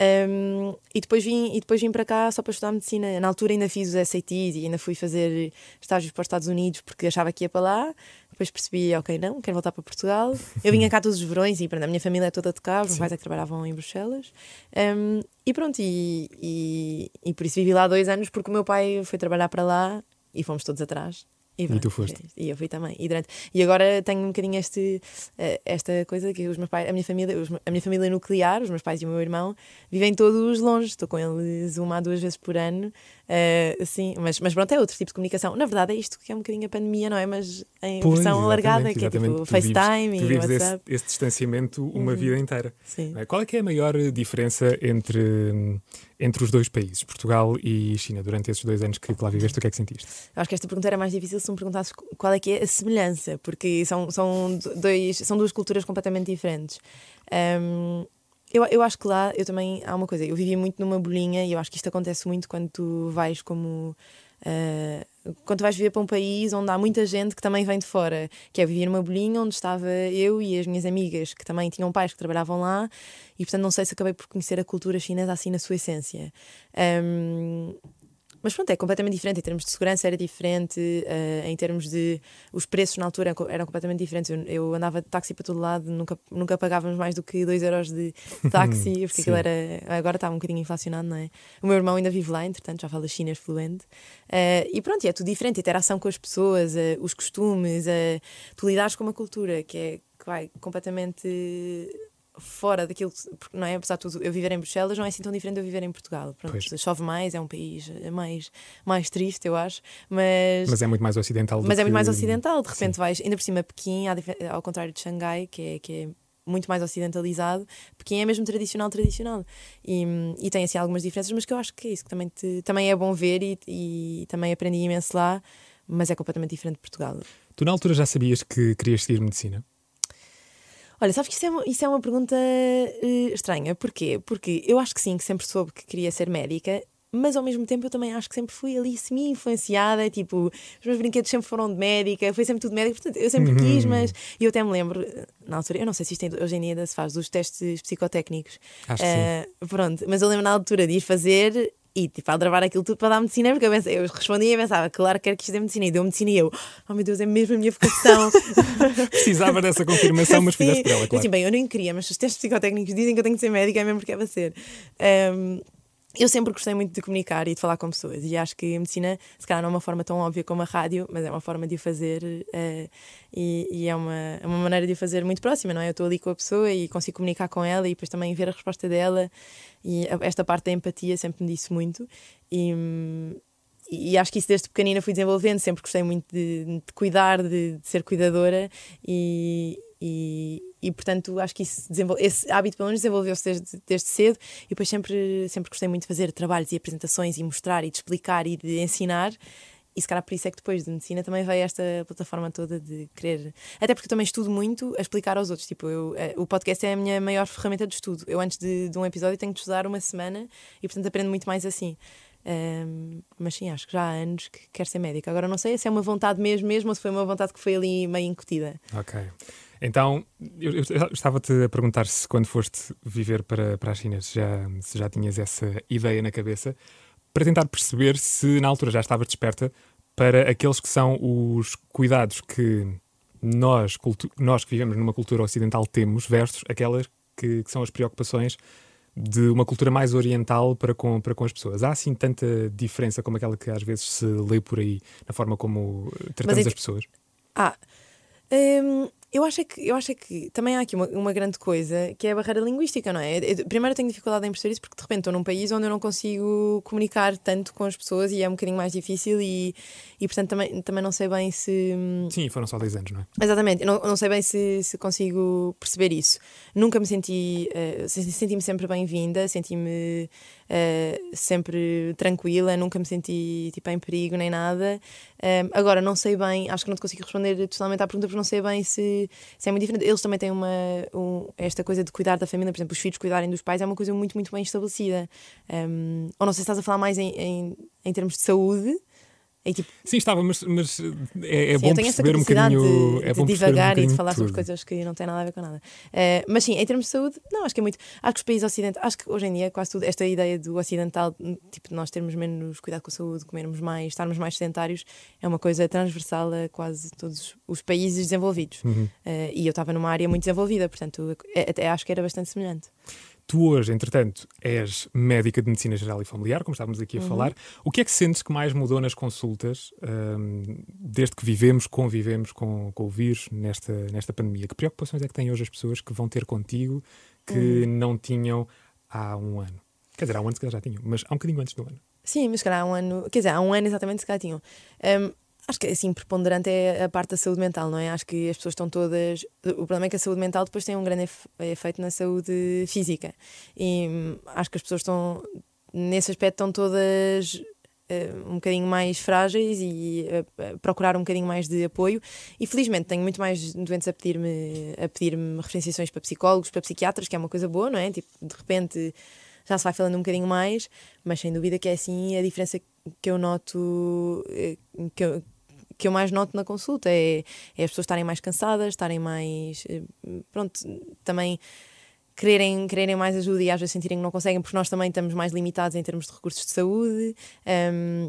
S2: Um, e, depois vim, e depois vim para cá só para estudar medicina. Na altura ainda fiz os SATs e ainda fui fazer estágios para os Estados Unidos porque achava que ia para lá. Depois percebi, ok, não, quero voltar para Portugal. Eu vinha cá todos os verões e pronto, a minha família é toda de cá, os meus pais é que trabalhavam em Bruxelas. Um, e pronto, e, e, e por isso vivi lá dois anos porque o meu pai foi trabalhar para lá e fomos todos atrás.
S1: E, e, tu foste.
S2: E eu fui também. E, durante, e agora tenho um bocadinho este, uh, esta coisa que os meus pais, a minha família, a minha família nuclear, os meus pais e o meu irmão, vivem todos longe. Estou com eles uma a duas vezes por ano. Uh, assim, mas, mas pronto, é outro tipo de comunicação. Na verdade, é isto que é um bocadinho a pandemia, não é? Mas em pois, versão alargada, que é tipo FaceTime
S1: tu
S2: e
S1: vives
S2: WhatsApp.
S1: Esse, esse distanciamento uma uhum. vida inteira.
S2: Sim.
S1: É? Qual é que é a maior diferença entre, entre os dois países, Portugal e China, durante esses dois anos que lá viveste? O que é que sentiste?
S2: Eu acho que esta pergunta era mais difícil se me perguntasses qual é que é a semelhança, porque são, são, dois, são duas culturas completamente diferentes. Um, eu, eu acho que lá eu também há uma coisa, eu vivi muito numa bolinha e eu acho que isto acontece muito quando tu vais como. Uh, quando vais viver para um país onde há muita gente que também vem de fora, que é viver numa bolinha onde estava eu e as minhas amigas que também tinham pais que trabalhavam lá, e portanto não sei se acabei por conhecer a cultura chinesa assim na sua essência. Um, mas pronto, é completamente diferente. Em termos de segurança era diferente, uh, em termos de. Os preços na altura eram completamente diferentes. Eu, eu, andava de táxi para todo lado, nunca, nunca pagávamos mais do que 2 euros de táxi, porque aquilo era. Agora está um bocadinho inflacionado, não é? O meu irmão ainda vive lá, entretanto, já fala chinês fluente. Uh, e pronto, é tudo diferente. A interação com as pessoas, uh, os costumes, tu lidares com uma cultura que é que vai completamente fora daquilo, porque não é? Apesar de tudo, eu viver em Bruxelas não é assim tão diferente de eu viver em Portugal. Pronto, chove mais, é um país mais, mais triste, eu acho, mas.
S1: Mas é muito mais ocidental.
S2: Mas
S1: é
S2: muito mais ocidental, de repente Sim. vais, ainda por cima, Pequim, ao contrário de Xangai, que é, que é muito mais ocidentalizado, Pequim é mesmo tradicional, tradicional. E, e tem assim algumas diferenças, mas que eu acho que é isso, que também, te, também é bom ver e, e também aprendi imenso lá, mas é completamente diferente de Portugal.
S1: Tu na altura já sabias que querias seguir medicina?
S2: Olha, sabes que isso é uma, isso é uma pergunta uh, estranha. Porquê? Porque eu acho que sim, que sempre soube que queria ser médica, mas ao mesmo tempo eu também acho que sempre fui ali semi-influenciada. Tipo, os meus brinquedos sempre foram de médica, foi sempre tudo médica, portanto eu sempre uhum. quis, mas. E eu até me lembro, na altura, eu não sei se isto hoje em dia ainda se faz, dos testes psicotécnicos.
S1: Acho uh, que sim. Eh,
S2: pronto, mas eu lembro na altura de ir fazer e tipo, a gravar aquilo tudo para dar medicina, porque eu, pensei, eu respondia e pensava, claro que quero que isto dê medicina, e deu medicina e eu, oh meu Deus, é mesmo a minha vocação.
S1: Precisava dessa confirmação, mas fizeste por ela, claro.
S2: Assim, bem, eu nem queria, mas os testes psicotécnicos dizem que eu tenho que ser médica, é mesmo porque é para ser. Um, eu sempre gostei muito de comunicar e de falar com pessoas, e acho que a medicina, se calhar, não é uma forma tão óbvia como a rádio, mas é uma forma de o fazer uh, e, e, é, uma, é uma maneira de o fazer muito próxima, não é? Eu estou ali com a pessoa e consigo comunicar com ela e depois também ver a resposta dela, e esta parte da empatia sempre me disse muito. E, e acho que isso desde pequenina fui desenvolvendo, sempre gostei muito de, de cuidar, de, de, ser cuidadora e, e, e portanto acho que isso esse hábito pelo menos desenvolveu-se desde, desde cedo e depois sempre, sempre gostei muito de fazer trabalhos e apresentações e mostrar e de explicar e de ensinar e se calhar por isso é que depois de medicina também veio esta plataforma toda de querer. Até porque eu também estudo muito a explicar aos outros. Tipo, eu, eh, o podcast é a minha maior ferramenta de estudo. Eu, antes de, de um episódio, tenho de estudar uma semana e, portanto, aprendo muito mais assim. Um, mas sim, acho que já há anos que quero ser médica. Agora não sei se é uma vontade mesmo, mesmo ou se foi uma vontade que foi ali meio incutida.
S1: Ok. Então, eu, eu estava-te a perguntar se quando foste viver para, para a China se já, se já tinhas essa ideia na cabeça, para tentar perceber se na altura já estavas desperta para aqueles que são os cuidados que nós, nós que vivemos numa cultura ocidental temos versus aquelas que, que são as preocupações de uma cultura mais oriental para com, para com as pessoas. Há assim tanta diferença como aquela que às vezes se lê por aí na forma como tratamos é as pessoas?
S2: Ah, hum, eu acho, é que, eu acho é que também há aqui uma, uma grande coisa que é a barreira linguística, não é? Eu, primeiro eu tenho dificuldade em perceber isso porque de repente estou num país onde eu não consigo comunicar tanto com as pessoas e é um bocadinho mais difícil e, e portanto também, também não sei bem se.
S1: Sim, foram só 10 anos, não é?
S2: Exatamente, eu não, não sei bem se, se consigo perceber isso. Nunca me senti. Uh, senti-me sempre bem-vinda, senti-me uh, sempre tranquila, nunca me senti tipo, em perigo nem nada. Um, agora, não sei bem, acho que não te consigo responder totalmente à pergunta porque não sei bem se, se é muito diferente. Eles também têm uma, um, esta coisa de cuidar da família, por exemplo, os filhos cuidarem dos pais é uma coisa muito, muito bem estabelecida. Um, ou não sei se estás a falar mais em, em, em termos de saúde.
S1: É tipo... Sim, estava, mas, mas é, é Sim, bom perceber um bocadinho.
S2: De, é
S1: bom
S2: de divagar
S1: um
S2: e de falar sobre coisas que não têm nada a ver com nada. Uh, mas sim, em termos de saúde, não, acho que é muito. Acho que os países ocidentais, acho que hoje em dia quase tudo, esta ideia do ocidental, tipo, nós termos menos cuidado com a saúde, comermos mais, estarmos mais sedentários, é uma coisa transversal a quase todos os países desenvolvidos. Uhum. Uh, e eu estava numa área muito desenvolvida, portanto, até acho que era bastante semelhante.
S1: Tu hoje, entretanto, és médica de medicina geral e familiar, como estávamos aqui a uhum. falar. O que é que sentes que mais mudou nas consultas um, desde que vivemos, convivemos com, com o vírus nesta, nesta pandemia? Que preocupações é que têm hoje as pessoas que vão ter contigo que uhum. não tinham há um ano? Quer dizer, há um ano se calhar já tinham, mas há um bocadinho antes do ano.
S2: Sim, mas se calhar há um ano, quer dizer, há um ano exatamente se calhar tinham. Um, Acho que assim, preponderante é a parte da saúde mental, não é? Acho que as pessoas estão todas. O problema é que a saúde mental depois tem um grande efeito na saúde física. E hum, acho que as pessoas estão, nesse aspecto, estão todas uh, um bocadinho mais frágeis e uh, procurar um bocadinho mais de apoio. E felizmente tenho muito mais doentes a pedir-me a pedir-me referenciações para psicólogos, para psiquiatras, que é uma coisa boa, não é? Tipo, de repente já se vai falando um bocadinho mais, mas sem dúvida que é assim a diferença que eu noto, eh, que eu, que eu mais noto na consulta é, é as pessoas estarem mais cansadas, estarem mais. Eh, pronto, também quererem, quererem mais ajuda e às vezes sentirem que não conseguem, porque nós também estamos mais limitados em termos de recursos de saúde. Um,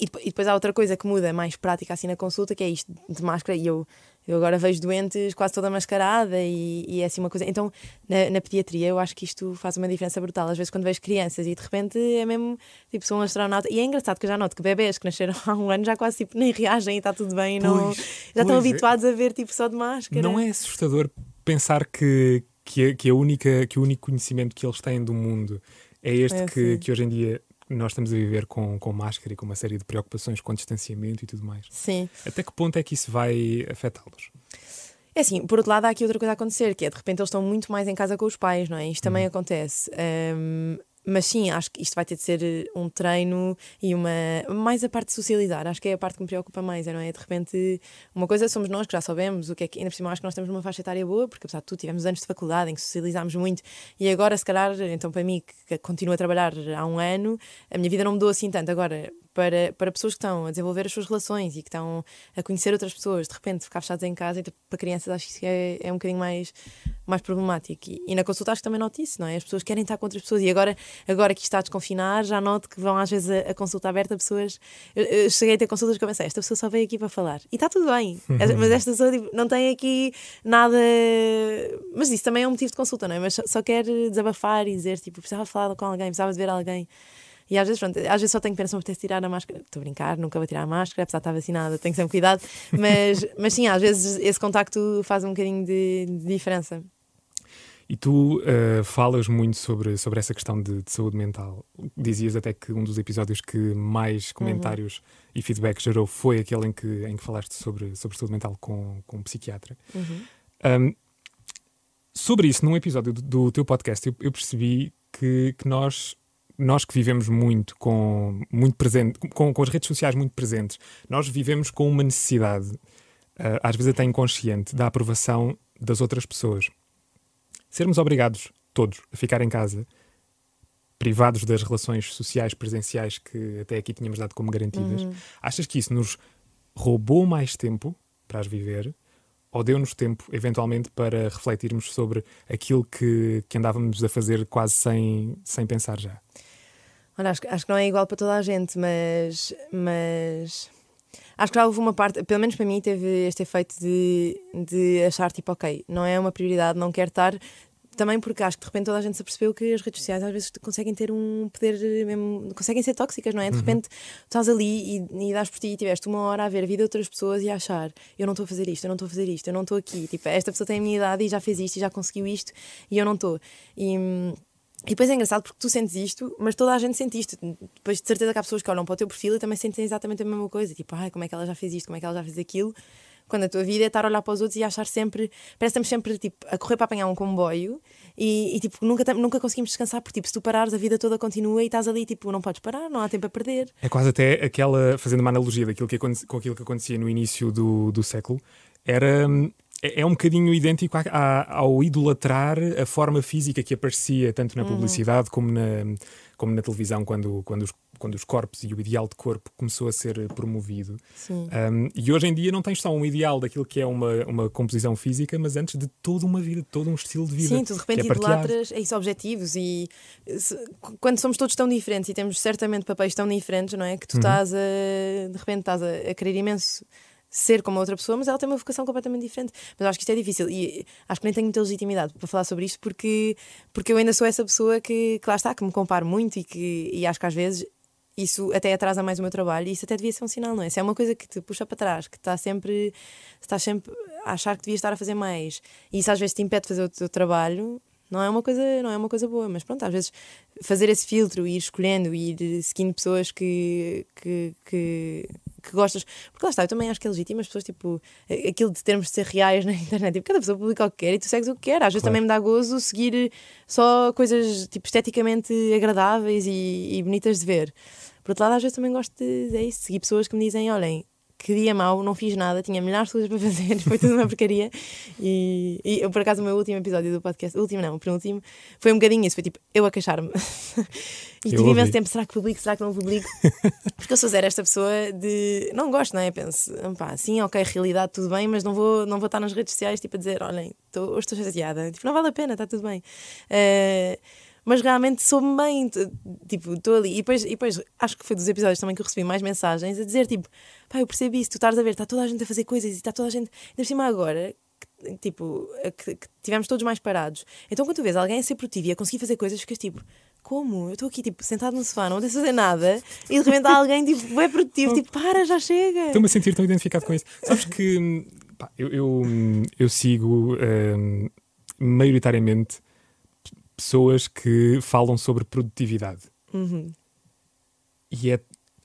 S2: e, e, depois há outra coisa que muda, mais prática assim na consulta, que é isto de máscara. E eu, eu agora vejo doentes quase toda mascarada e, e é assim uma coisa. Então, na, na, pediatria, eu acho que isto faz uma diferença brutal. Às vezes, quando vejo crianças e de repente é mesmo tipo, sou um astronauta. E é engraçado que eu já noto que bebês que nasceram há um ano já quase tipo, nem reagem e está tudo bem. Pois, não, já estão é. habituados a ver tipo só de máscara.
S1: Não é assustador pensar que, que, a, que, a única, que o único conhecimento que eles têm do mundo é este é, que, que hoje em dia nós estamos a viver com, com máscara e com uma série de preocupações com distanciamento e tudo mais.
S2: Sim.
S1: Até que ponto é que isso vai afetá-los?
S2: É assim, por outro lado, há aqui outra coisa a acontecer, que é de repente eles estão muito mais em casa com os pais, não é? Isto também uhum. acontece. Um, mas sim, acho que isto vai ter de ser eh, um treino e uma. Mais a parte de socializar, acho que é a parte que me preocupa mais, não é? De repente, uma coisa somos nós que já sabemos o que é que. Ainda por cima, acho que nós temos uma faixa etária boa, porque apesar de tudo, tivemos anos de faculdade em que socializámos muito e agora, se calhar, então para mim, que continuo a trabalhar há um ano, a minha vida não mudou assim tanto. Agora, para, para pessoas que estão a desenvolver as suas relações e que estão a conhecer outras pessoas, de repente ficar fechados em casa, então, para crianças acho que isso é, é um bocadinho mais, mais problemático. E, e, na consulta acho que também noto isso, não é? As pessoas querem estar com outras pessoas e agora, agora que está a desconfinar, já noto que vão às vezes a, a consulta aberta pessoas. Eu, eu, cheguei a ter consultas que eu pensei, esta pessoa só veio aqui para falar. E está tudo bem, mas esta pessoa tipo, não tem aqui nada. Mas isso também é um motivo de consulta, não é? Mas só, só quer desabafar e dizer, tipo, precisava falar com alguém, precisava de ver alguém. E às vezes, pronto, às vezes só tenho pena se me tirar a máscara. Estou a brincar, nunca vou tirar a máscara, apesar de estar vacinada, tenho sempre cuidado. Mas, mas sim, às vezes esse contacto faz um bocadinho de, de diferença.
S1: E tu uh, falas muito sobre, sobre essa questão de, de, saúde mental. Dizias até que um dos episódios que mais comentários uhum. e feedback gerou foi aquele em que, em que falaste sobre, sobre saúde mental com, com um psiquiatra. Uhum. Um, sobre isso, num episódio do, do teu podcast, eu, eu percebi que, que nós nós que vivemos muito com muito presente com, com as redes sociais muito presentes nós vivemos com uma necessidade uh, às vezes até inconsciente da aprovação das outras pessoas sermos obrigados todos a ficar em casa privados das relações sociais presenciais que até aqui tínhamos dado como garantidas uhum. achas que isso nos roubou mais tempo para as viver ou deu-nos tempo, eventualmente, para refletirmos sobre aquilo que, que andávamos a fazer quase sem, sem pensar já?
S2: Olha, acho, acho que não é igual para toda a gente, mas, mas acho que já houve uma parte, pelo menos para mim, teve este efeito de, de achar tipo, ok, não é uma prioridade, não quero estar também porque acho que de repente toda a gente se apercebeu que as redes sociais às vezes conseguem ter um poder mesmo, conseguem ser tóxicas, não é? De uhum. repente tu estás ali e, e dás por ti e tiveste uma hora a ver a vida de outras pessoas e a achar eu não estou a fazer isto, eu não estou a fazer isto, eu não estou aqui. Tipo, esta pessoa tem a minha idade e já fez isto e já conseguiu isto e eu não estou. E. E depois é engraçado porque tu sentes isto, mas toda a gente sente isto. Depois de certeza que há pessoas que olham para o teu perfil e também sentem exatamente a mesma coisa. Tipo, ai, como é que ela já fez isto, como é que ela já fez aquilo quando a tua vida é estar a olhar para os outros e achar sempre, parece que estamos sempre tipo, a correr para apanhar um comboio e, e, tipo, nunca, nunca conseguimos descansar, porque tipo, se tu parares, a vida toda continua e estás ali, tipo, não podes parar, não há tempo a perder.
S1: É quase até aquela, fazendo uma analogia daquilo que, com aquilo que acontecia no início do, do século, era é, é um bocadinho idêntico ao idolatrar a forma física que aparecia tanto na uhum. publicidade uhum. como, na, como na televisão, quando, quando, os, quando os corpos e o ideal de corpo começou a ser promovido. Um, e hoje em dia não tens só um ideal daquilo que é uma, uma composição física, mas antes de toda uma vida, todo um estilo de vida.
S2: Sim, tu de repente é idolatras é isso, objetivos. E se, quando somos todos tão diferentes e temos certamente papéis tão diferentes, não é? Que tu uhum. estás a, de repente estás a, a querer imenso ser como outra pessoa, mas ela tem uma vocação completamente diferente. Mas acho que isto é difícil e acho que nem tenho muita legitimidade para falar sobre isto porque, porque eu ainda sou essa pessoa que, que lá está, que me comparo muito e que e acho que às vezes isso até atrasa mais o meu trabalho e isso até devia ser um sinal, não é? Se é uma coisa que te puxa para trás, que está sempre, estás sempre a achar que devias estar a fazer mais e isso às vezes te impede de fazer o teu trabalho, não é uma coisa, não é uma coisa boa, mas pronto, às vezes fazer esse filtro e ir escolhendo e ir seguindo pessoas que, que, que que gostas. Porque lá está, eu também acho que é legítimo as pessoas, tipo, aquilo de termos de ser reais na internet. Tipo, cada pessoa publica o que quer e tu segues o que quer. Às vezes claro. também me dá gozo seguir só coisas, tipo, esteticamente agradáveis e, e bonitas de ver. Por outro lado, às vezes também gosto de, é isso, seguir pessoas que me dizem, olhem, que dia mau, não fiz nada, tinha milhares de coisas para fazer, foi tudo uma porcaria. E, e eu, por acaso, o meu último episódio do podcast, o último não, o penúltimo, foi um bocadinho isso, foi tipo, eu a queixar-me. e tive imenso tempo, será que publico, será que não publico? Porque eu sou zero esta pessoa de. Não gosto, não é? Penso, pá, sim, ok, realidade, tudo bem, mas não vou, não vou estar nas redes sociais tipo a dizer, olhem, tô, hoje estou chateada. Tipo, não vale a pena, está tudo bem. Uh, mas realmente soube bem, tipo, estou ali. E depois, e depois acho que foi dos episódios também que eu recebi mais mensagens a dizer, tipo, pá, eu percebi isso, tu estás a ver, está toda a gente a fazer coisas e está toda a gente. Ainda por cima agora, que, tipo, que, que tivemos todos mais parados. Então quando tu vês alguém a ser produtivo e a conseguir fazer coisas, ficas tipo, como? Eu estou aqui, tipo, sentado no sofá, não vou fazer nada, e de repente há alguém, tipo, é produtivo, tipo, para, já chega.
S1: Estou-me a sentir tão identificado com isso. Sabes que pá, eu, eu, eu, sigo um, maioritariamente pessoas que falam sobre produtividade.
S2: Uhum.
S1: E é,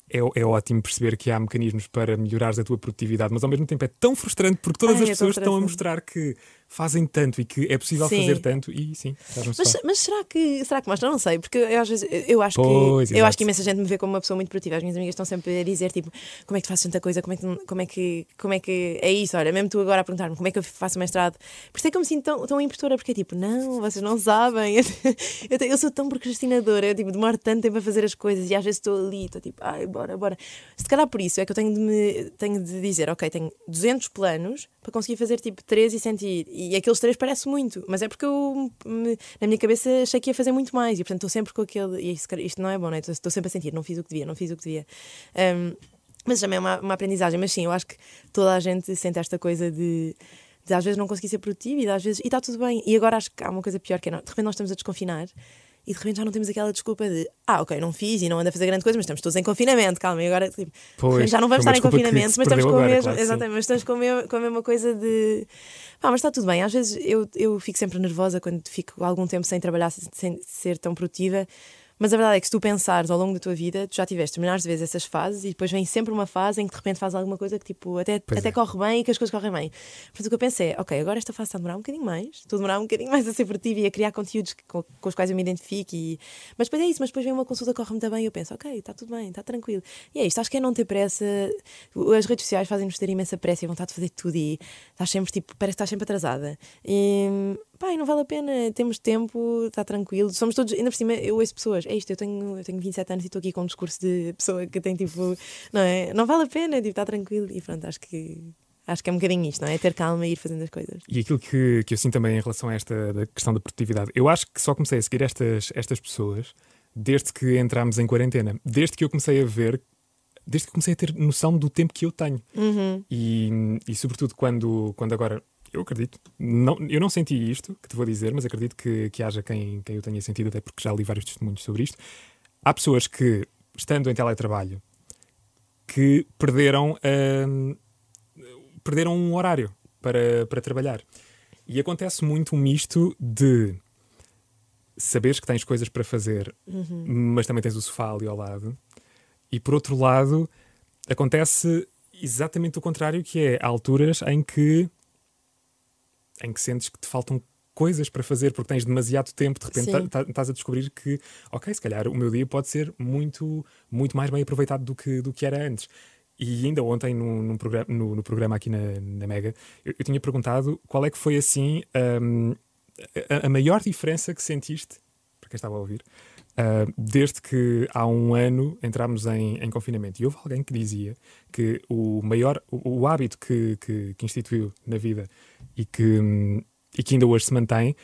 S1: é, é, ótimo perceber que há mecanismos para melhorar a tua produtividade, mas ao mesmo tempo é tão frustrante porque todas Ai, as é pessoas estão a mostrar que fazem tanto e que é possível sim. fazer tanto e sim,
S2: mas, mas, será que será que mostram? Não sei, porque eu, às vezes eu acho pois, que eu acho que imensa gente me vê como uma pessoa muito produtiva. As minhas amigas estão sempre a dizer tipo, como é que tu fazes tanta coisa, como é que como é que como é que é isso? Olha, mesmo tu agora a perguntar-me como é que eu faço o mestrado. Por isso é que eu me sinto tão, tão impostora, porque é tipo, não, vocês não sabem. Eu, eu, eu sou tão procrastinadora, eu tipo, demoro tanto tempo a fazer as coisas e às vezes estou ali, estou tipo, ai, bora, bora. Se calhar por isso é que eu tenho de me tenho de dizer, OK, tenho 200 planos para conseguir fazer tipo 3 e sentir. E aqueles três parece muito, mas é porque eu, na minha cabeça, achei que ia fazer muito mais e, portanto, estou sempre com aquele. E isto, isto não é bom, né? Estou sempre a sentir, não fiz o que devia, não fiz o que devia. Um, mas também é uma, uma aprendizagem. Mas sim, eu acho que toda a gente sente esta coisa de às vezes não conseguir ser produtivo e às vezes e está tudo bem. E agora acho que há uma coisa pior que é, de repente nós estamos a desconfinar e de repente já não temos aquela desculpa de ah, ok, não fiz e não ando a fazer grande coisa, mas estamos todos em confinamento, calma, e agora tipo, pois, já não vamos estar em confinamento, mas estamos com o mesmo, claro, exatamente, mas estamos com a, mesma, com a mesma coisa de pá, mas está tudo bem. Às vezes eu, eu fico sempre nervosa quando fico algum tempo sem trabalhar, sem ser tão produtiva. Mas a verdade é que se tu pensares ao longo da tua vida, tu já tiveste milhares de vezes essas fases e depois vem sempre uma fase em que de repente faz alguma coisa que tipo, até, até é. corre bem e que as coisas correm bem. Portanto, o que eu pensei é, ok, agora esta fase está a demorar um bocadinho mais, estou a demorar um bocadinho mais a ser produtiva e a criar conteúdos com, com os quais eu me identifique. E... Mas depois é isso, mas depois vem uma consulta que corre muito bem e eu penso, ok, está tudo bem, está tranquilo. E é isto, acho que é não ter pressa. As redes sociais fazem-nos ter imensa pressa e vontade de fazer tudo e estás sempre tipo, parece que estás sempre atrasada. E pai, não vale a pena, temos tempo, está tranquilo. Somos todos, ainda por cima, eu ouço pessoas, é isto, eu tenho, eu tenho 27 anos e estou aqui com um discurso de pessoa que tem tipo, não é? Não vale a pena, tipo, está tranquilo. E pronto, acho que. Acho que é um bocadinho isto, não é? Ter calma e ir fazendo as coisas.
S1: E aquilo que, que eu sinto também em relação a esta da questão da produtividade, eu acho que só comecei a seguir estas, estas pessoas desde que entramos em quarentena, desde que eu comecei a ver desde que comecei a ter noção do tempo que eu tenho.
S2: Uhum.
S1: E, e, sobretudo, quando, quando agora eu acredito. Não, eu não senti isto que te vou dizer, mas acredito que, que haja quem, quem eu tenha sentido, até porque já li vários testemunhos sobre isto. Há pessoas que, estando em teletrabalho, que perderam, hum, perderam um horário para, para trabalhar. E acontece muito um misto de saberes que tens coisas para fazer,
S2: uhum.
S1: mas também tens o sofá ali ao lado. E por outro lado, acontece exatamente o contrário, que é alturas em que em que sentes que te faltam coisas para fazer porque tens demasiado tempo, de repente estás tá, a descobrir que, ok, se calhar o meu dia pode ser muito, muito mais bem aproveitado do que, do que era antes. E ainda ontem, num, num programa, no, no, programa aqui na, na Mega, eu, eu, tinha perguntado qual é que foi assim um, a, a, maior diferença que sentiste, para quem estava a ouvir, uh, desde que há um ano entramos em, em, confinamento. E houve alguém que dizia que o maior, o, o hábito que, que, que instituiu na vida e que, e que ainda hoje se mantém,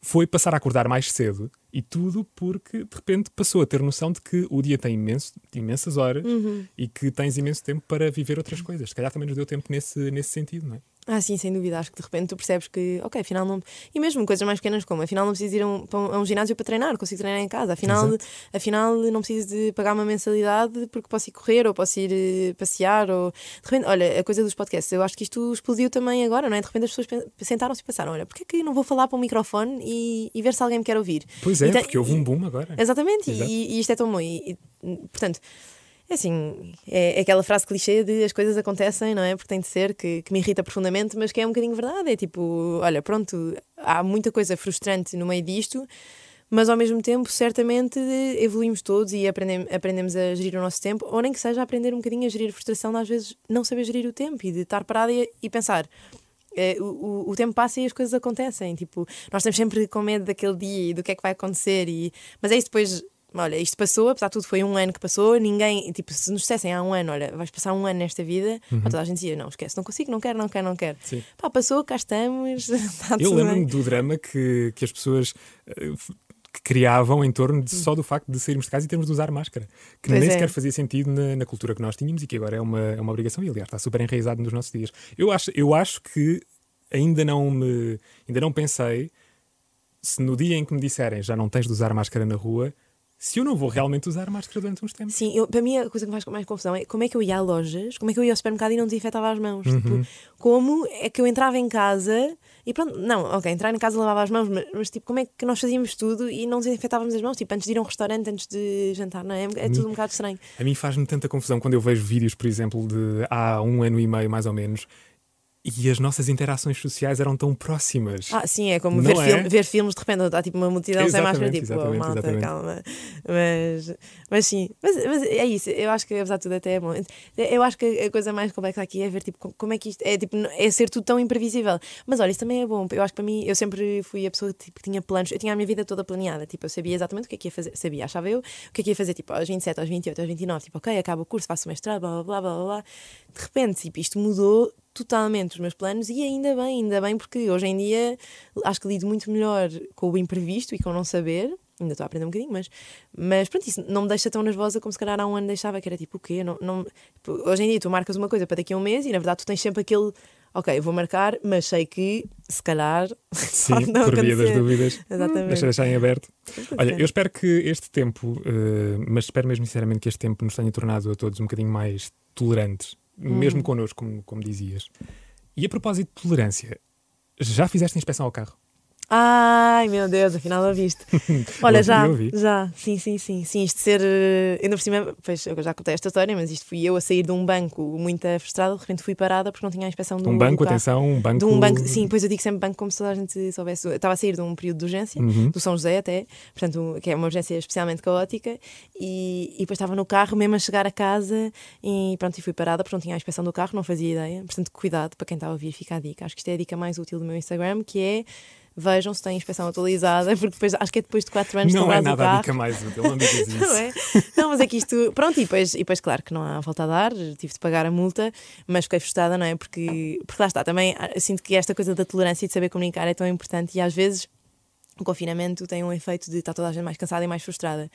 S1: foi passar a acordar mais cedo e tudo porque de repente passou a ter noção de que o dia tem imenso, imensas horas
S2: uhum.
S1: e que tens imenso tempo para viver outras coisas. Se calhar também nos deu tempo nesse, nesse sentido, não é?
S2: Ah, sim, sem dúvida. Acho que de repente tu percebes que, ok, afinal não. E mesmo coisas mais pequenas como, afinal não preciso ir a um, a um ginásio para treinar, consigo treinar em casa. Afinal, afinal não preciso de pagar uma mensalidade porque posso ir correr ou posso ir uh, passear. Ou... De repente, olha, a coisa dos podcasts, eu acho que isto explodiu também agora, não é? De repente as pessoas sentaram-se e pensaram: olha, porquê que não vou falar para um microfone e, e ver se alguém me quer ouvir?
S1: Pois é, porque houve um boom agora.
S2: Exatamente, e, e, isto é tão bom. E, e, portanto. É assim, é, é, aquela frase clichê de as coisas acontecem, não é? Porque tem de ser, que, que me irrita profundamente, mas que é um bocadinho verdade. É tipo, olha, pronto, há muita coisa frustrante no meio disto, mas ao mesmo tempo, certamente evoluímos todos e aprendemos, aprendemos a gerir o nosso tempo, ou nem que seja aprender um bocadinho a gerir a frustração de às vezes não saber gerir o tempo e de estar parado e, e pensar. É, o, o, tempo passa e as coisas acontecem. Tipo, nós estamos sempre com medo daquele dia e do que é que vai acontecer. E... Mas é isso depois. Olha, isto passou, apesar de tudo, foi um ano que passou. Ninguém, tipo, se nos dissessem há um ano, olha, vais passar um ano nesta vida, uhum. toda a gente dizia: não, esquece, não consigo, não quero, não quero, não quero. Sim. Pá, passou, cá estamos.
S1: Eu lembro-me do drama que, que as pessoas uh, que criavam em torno de, só do facto de sairmos de casa e termos de usar máscara, que pois nem é. sequer fazia sentido na, na, cultura que nós tínhamos e que agora é uma, é uma obrigação e, aliás, está super enraizado nos nossos dias. Eu acho, eu acho que ainda não me ainda não pensei se no dia em que me disserem já não tens de usar máscara na rua, se eu não vou realmente usar máscara durante uns tempos.
S2: Sim, eu, para mim a coisa que me faz mais confusão é como é que eu ia a lojas, como é que eu ia ao supermercado e não desinfetava as mãos. Uhum. Tipo, como é que eu entrava em casa e pronto, não, ok, entrar em casa lavava as mãos, mas, mas, tipo, como é que nós fazíamos tudo e não desinfetávamos as mãos? Tipo, antes de ir a um restaurante, antes de jantar, não é? É tudo um bocado estranho.
S1: A mim faz-me tanta confusão quando eu vejo vídeos, por exemplo, de há um ano e meio mais ou menos, e as nossas interações sociais eram tão próximas.
S2: Ah, sim, é como ver, é? ver, filmes de repente, há tipo uma multidão sem máscara, tipo, oh, malta, exatamente. calma. Mas, mas sim, mas, mas, é isso, eu acho que apesar de tudo até é bom. Eu acho que a coisa mais complexa aqui é ver tipo, como é que isto é, tipo, é ser tudo tão imprevisível. Mas olha, isso também é bom. Eu acho que para mim, eu sempre fui a pessoa tipo, que tinha planos, eu tinha a minha vida toda planeada, tipo, eu sabia exatamente o que é que ia fazer, sabia, achava eu, o que é que ia fazer, tipo, aos 27, aos 28, aos 29, tipo, ok, acaba o curso, faço o mestrado, blá blá blá blá blá. De repente, tipo, isto mudou totalmente os meus planos e ainda bem, ainda bem, porque hoje em dia acho que lido muito melhor com o imprevisto e com o não saber. Ainda estou a aprender um bocadinho, mas, mas pronto, isso não me deixa tão nervosa como se calhar há um ano deixava, que era tipo o quê? Não, não, hoje em dia tu marcas uma coisa para daqui a um mês e na verdade tu tens sempre aquele ok, vou marcar, mas sei que se calhar
S1: Sim, não por via das dúvidas. Exatamente. Deixa deixar em aberto. Olha, eu espero que este tempo, uh, mas espero mesmo sinceramente que este tempo nos tenha tornado a todos um bocadinho mais tolerantes mesmo hum. connosco, como, como dizias. E a propósito de tolerância, já fizeste inspeção ao carro?
S2: Ai meu Deus, afinal a viste. Olha, já, já, sim, sim, sim, sim. Isto de ser, uh, ainda por cima, pois eu já contei esta história, mas isto fui eu a sair de um banco muito frustrado, de repente fui parada porque não tinha a inspeção de
S1: um,
S2: um
S1: banco. atenção, um banco.
S2: De um banco, sim, pois eu digo sempre banco como se toda a gente soubesse. Eu estava a sair de um período de urgência, uhum. do São José até, portanto, que é uma urgência especialmente caótica, e, e depois estava no carro, mesmo a chegar a casa, e pronto, e fui parada porque não tinha a inspeção do carro, não fazia ideia. Portanto, cuidado para quem está a ouvir, fica a dica. Acho que isto é a dica mais útil do meu Instagram, que é vejam se tem inspeção atualizada, porque depois acho que é depois de 4 anos
S1: não é nada a dica mais útil, não digas isso.
S2: não, é? não, mas é que isto, pronto, e depois, e depois claro que não há volta a dar, tive de pagar a multa, mas fiquei frustrada, não é? Porque, porque lá está, também ah, sinto que esta coisa da tolerância e de saber comunicar é tão importante e às vezes o confinamento tem um efeito de estar toda a gente mais cansada e mais frustrada.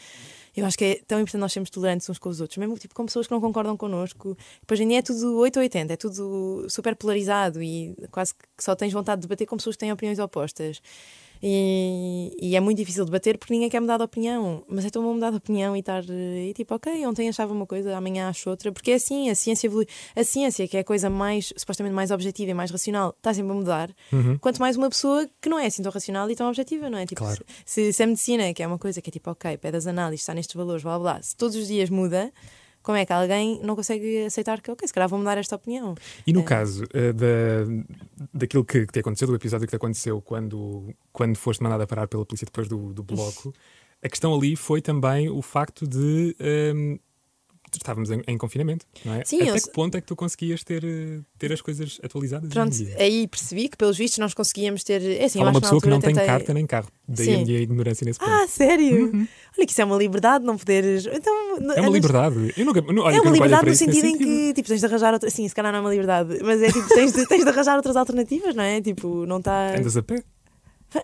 S2: Eu acho que é tão importante nós sermos tolerantes uns com os outros, mesmo tipo, com pessoas que não concordam connosco. Depois em é tudo 8 ou 80, é tudo super polarizado e quase que só tens vontade de debater com pessoas que têm opiniões opostas. E, e, é muito difícil debater porque ninguém quer mudar de opinião. Mas é tão bom mudar de opinião e estar. E tipo, ok, ontem achava uma coisa, amanhã acho outra. Porque é assim, a ciência evolui. A ciência, que é a coisa mais, supostamente mais objetiva e mais racional, está sempre a mudar. Uhum. Quanto mais uma pessoa que não é assim tão racional e tão objetiva, não é? Tipo, claro. se, se a medicina, que é uma coisa que é tipo, ok, pé das análises, está nestes valores, blá blá, se todos os dias muda como é que alguém não consegue aceitar que, ok, se calhar vou mudar esta opinião.
S1: E no é. caso uh, da, daquilo que, que te aconteceu, do episódio que te aconteceu quando, quando foste mandada parar pela polícia depois do, do bloco, a questão ali foi também o facto de. Um, ehm, estávamos em, em, confinamento, não é?
S2: Sim,
S1: Até
S2: eu...
S1: que ponto é que tu conseguias ter, ter as coisas atualizadas?
S2: Pronto, aí percebi que, pelos vistos, nós conseguíamos ter. É assim,
S1: Fala uma pessoa que não
S2: tentei...
S1: tem carta nem carro. Daí Sim. a minha ignorância nesse ponto.
S2: Ah, sério? Uhum. Olha, que isso é uma liberdade, não poderes. Então,
S1: é uma liberdade. Eu nunca, olha,
S2: é uma liberdade no
S1: sentido,
S2: em que tipo, tens de arranjar outra. Sim, se calhar não é uma liberdade, mas é tipo, tens de, tens de arranjar outras alternativas, não é? Tipo, não está.
S1: Andas a pé?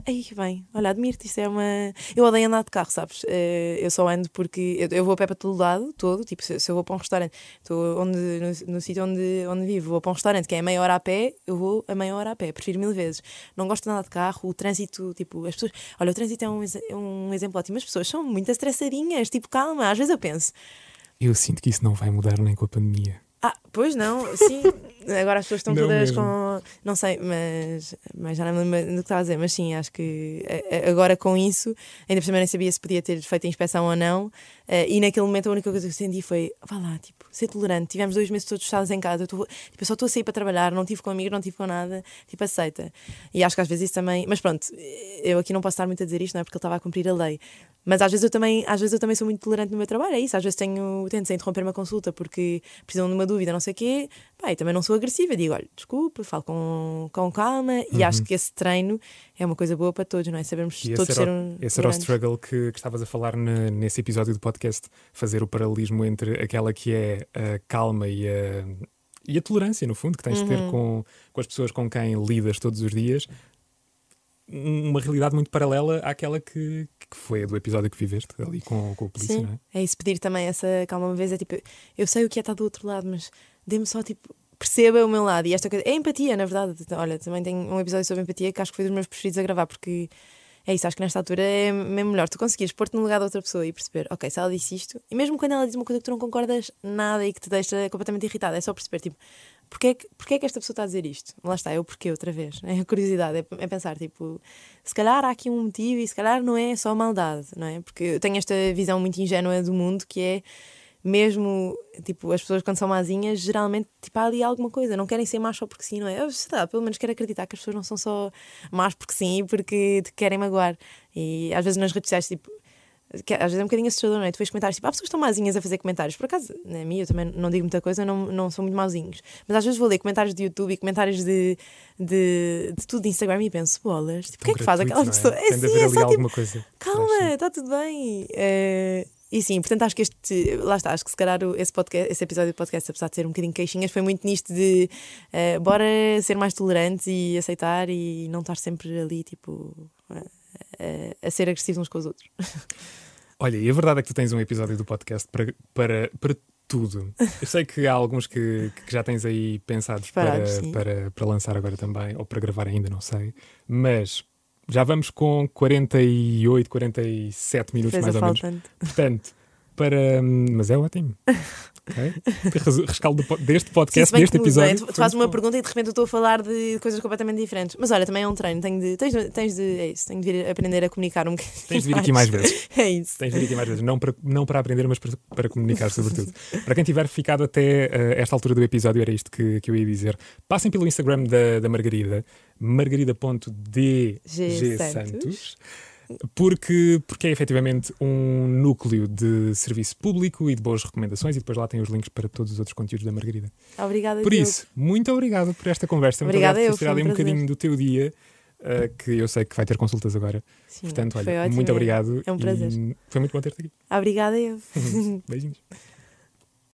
S2: Ai, bem, olha, admiro-te, isso é uma. Eu odeio andar de carro, sabes? Eh, eu só ando porque eu, vou a pé para todo lado, todo. Tipo, se, se eu vou para um restaurante, estou onde, no, no sítio onde, onde vivo, vou para um restaurante que é meia hora a pé, eu vou a meia hora a pé, prefiro mil vezes. Não gosto de andar de carro, o trânsito, tipo, as pessoas. Olha, o trânsito é um, é um exemplo ótimo, as pessoas são muito estressadinhas, tipo, calma, às vezes eu penso.
S1: Eu sinto que isso não vai mudar nem com a pandemia.
S2: Ah, pois não, sim. Agora as pessoas estão não todas mesmo. com não, sei, mas, mas já não me lembro do que estava a dizer, mas sim, acho que eh, agora com isso, ainda por cima nem sabia se podia ter feito a inspeção ou não, uh, e naquele momento a única coisa que eu senti foi, vá lá, tipo, ser tolerante. Tivemos dois meses todos fechados em casa, eu, tô, tipo, eu só estou a sair para trabalhar, não tive com amigos, não tive com nada, tipo, aceita. E acho que às vezes isso também, mas pronto, eu aqui não posso estar muito a dizer isto, não é porque ele estava a cumprir a lei, mas às vezes eu também, às vezes eu também sou muito tolerante no meu trabalho, é isso. Às vezes tenho, tento interromper uma consulta porque precisam de uma dúvida, não sei o quê. E também não sou agressiva, digo, olha, desculpa, falo com, com calma uhum. e acho que esse treino é uma coisa boa para todos, não é? Sabemos
S1: e
S2: todos ser um.
S1: Esse era o struggle que, que estavas a falar ne, nesse episódio do podcast, fazer o paralelismo entre aquela que é a calma e a, e a tolerância, no fundo, que tens uhum. de ter uhum. com, com as pessoas com quem lidas todos os dias uma realidade muito paralela àquela que, que foi a do episódio que viveste ali com, com o polícia,
S2: Sim,
S1: não
S2: é? É isso, pedir também essa calma uma vez. É tipo, eu sei o que é estar do outro lado, mas dê-me só tipo. Perceba o meu lado e esta coisa. É empatia, na verdade. Olha, também tenho um episódio sobre empatia que acho que foi dos meus preferidos a gravar, porque é isso, acho que nesta altura é mesmo melhor tu conseguires pôr-te no lugar de outra pessoa e perceber, ok, se ela disse isto, e mesmo quando ela diz uma coisa que tu não concordas nada e que te deixa completamente irritada, é só perceber, tipo, Porquê, que, porquê que esta pessoa está a dizer isto? Lá está, é o porquê outra vez. É a curiosidade, é, é, pensar, tipo, se calhar há aqui um motivo e se calhar não é só maldade, não é? Porque eu tenho esta visão muito ingênua do mundo que é mesmo, tipo, as pessoas quando são mazinhas, geralmente, tipo, há ali alguma coisa, não querem ser más só porque sim, não é? Eu, sei lá, pelo menos quero acreditar que as pessoas não são só más porque sim e porque te querem magoar. E às vezes nas redes sociais, tipo, que às vezes é um bocadinho assustador, não é? Tu vês comentários tipo, há pessoas que estão mazinhas a fazer comentários. Por acaso, na minha, eu também não digo muita coisa, não, não sou muito mauzinhos. Mas às vezes vou ler comentários de YouTube e comentários de, de, de tudo de Instagram e penso, bolas, tipo, o que é que faz aquela pessoa?
S1: É, é, sim, é só tipo, coisa.
S2: calma, está tudo bem. Uh, e sim, portanto acho que este, lá está, acho que se calhar esse, podcast, esse episódio do podcast, apesar de ser um bocadinho queixinhas, foi muito nisto de uh, bora ser mais tolerantes e aceitar e não estar sempre ali, tipo, uh, a ser agressivos uns com os outros.
S1: Olha, e a verdade é que tu tens um episódio do podcast para, para, para tudo. Eu sei que há alguns que, que já tens aí pensados para, para, para lançar agora também, ou para gravar ainda, não sei. Mas já vamos com 48, 47 minutos Fez mais ou menos. Portanto, para. Mas é ótimo. Okay? Rescaldo deste podcast, Sim, deste episódio. É,
S2: tu, fazes uma pergunta e de repente eu estou a falar de coisas completamente diferentes. Mas olha, também é um treino. Tenho de, tens, de, tens de, é isso, tenho de vir aprender a comunicar um bocadinho.
S1: Tens de vir aqui mais vezes.
S2: É isso.
S1: Tens de vir aqui mais vezes. Não para, não para aprender, mas para, para comunicar, sobretudo. para quem tiver ficado até uh, esta altura do episódio, era isto que, que eu ia dizer. Passem pelo Instagram da, da Margarida, margarida.dg Santos porque, porque é efetivamente um núcleo de serviço público e de boas recomendações, e depois lá tem os links para todos os outros conteúdos da Margarida.
S2: Obrigada,
S1: Por isso, muito obrigado por esta conversa.
S2: Obrigada,
S1: muito
S2: obrigado por
S1: ter um, um bocadinho do teu dia. Uh, que eu sei que vai ter consultas agora.
S2: Sim,
S1: Portanto, olha, ótimo, muito obrigado.
S2: É um prazer.
S1: Foi muito bom ter-te aqui.
S2: Obrigada, eu.
S1: Beijinhos.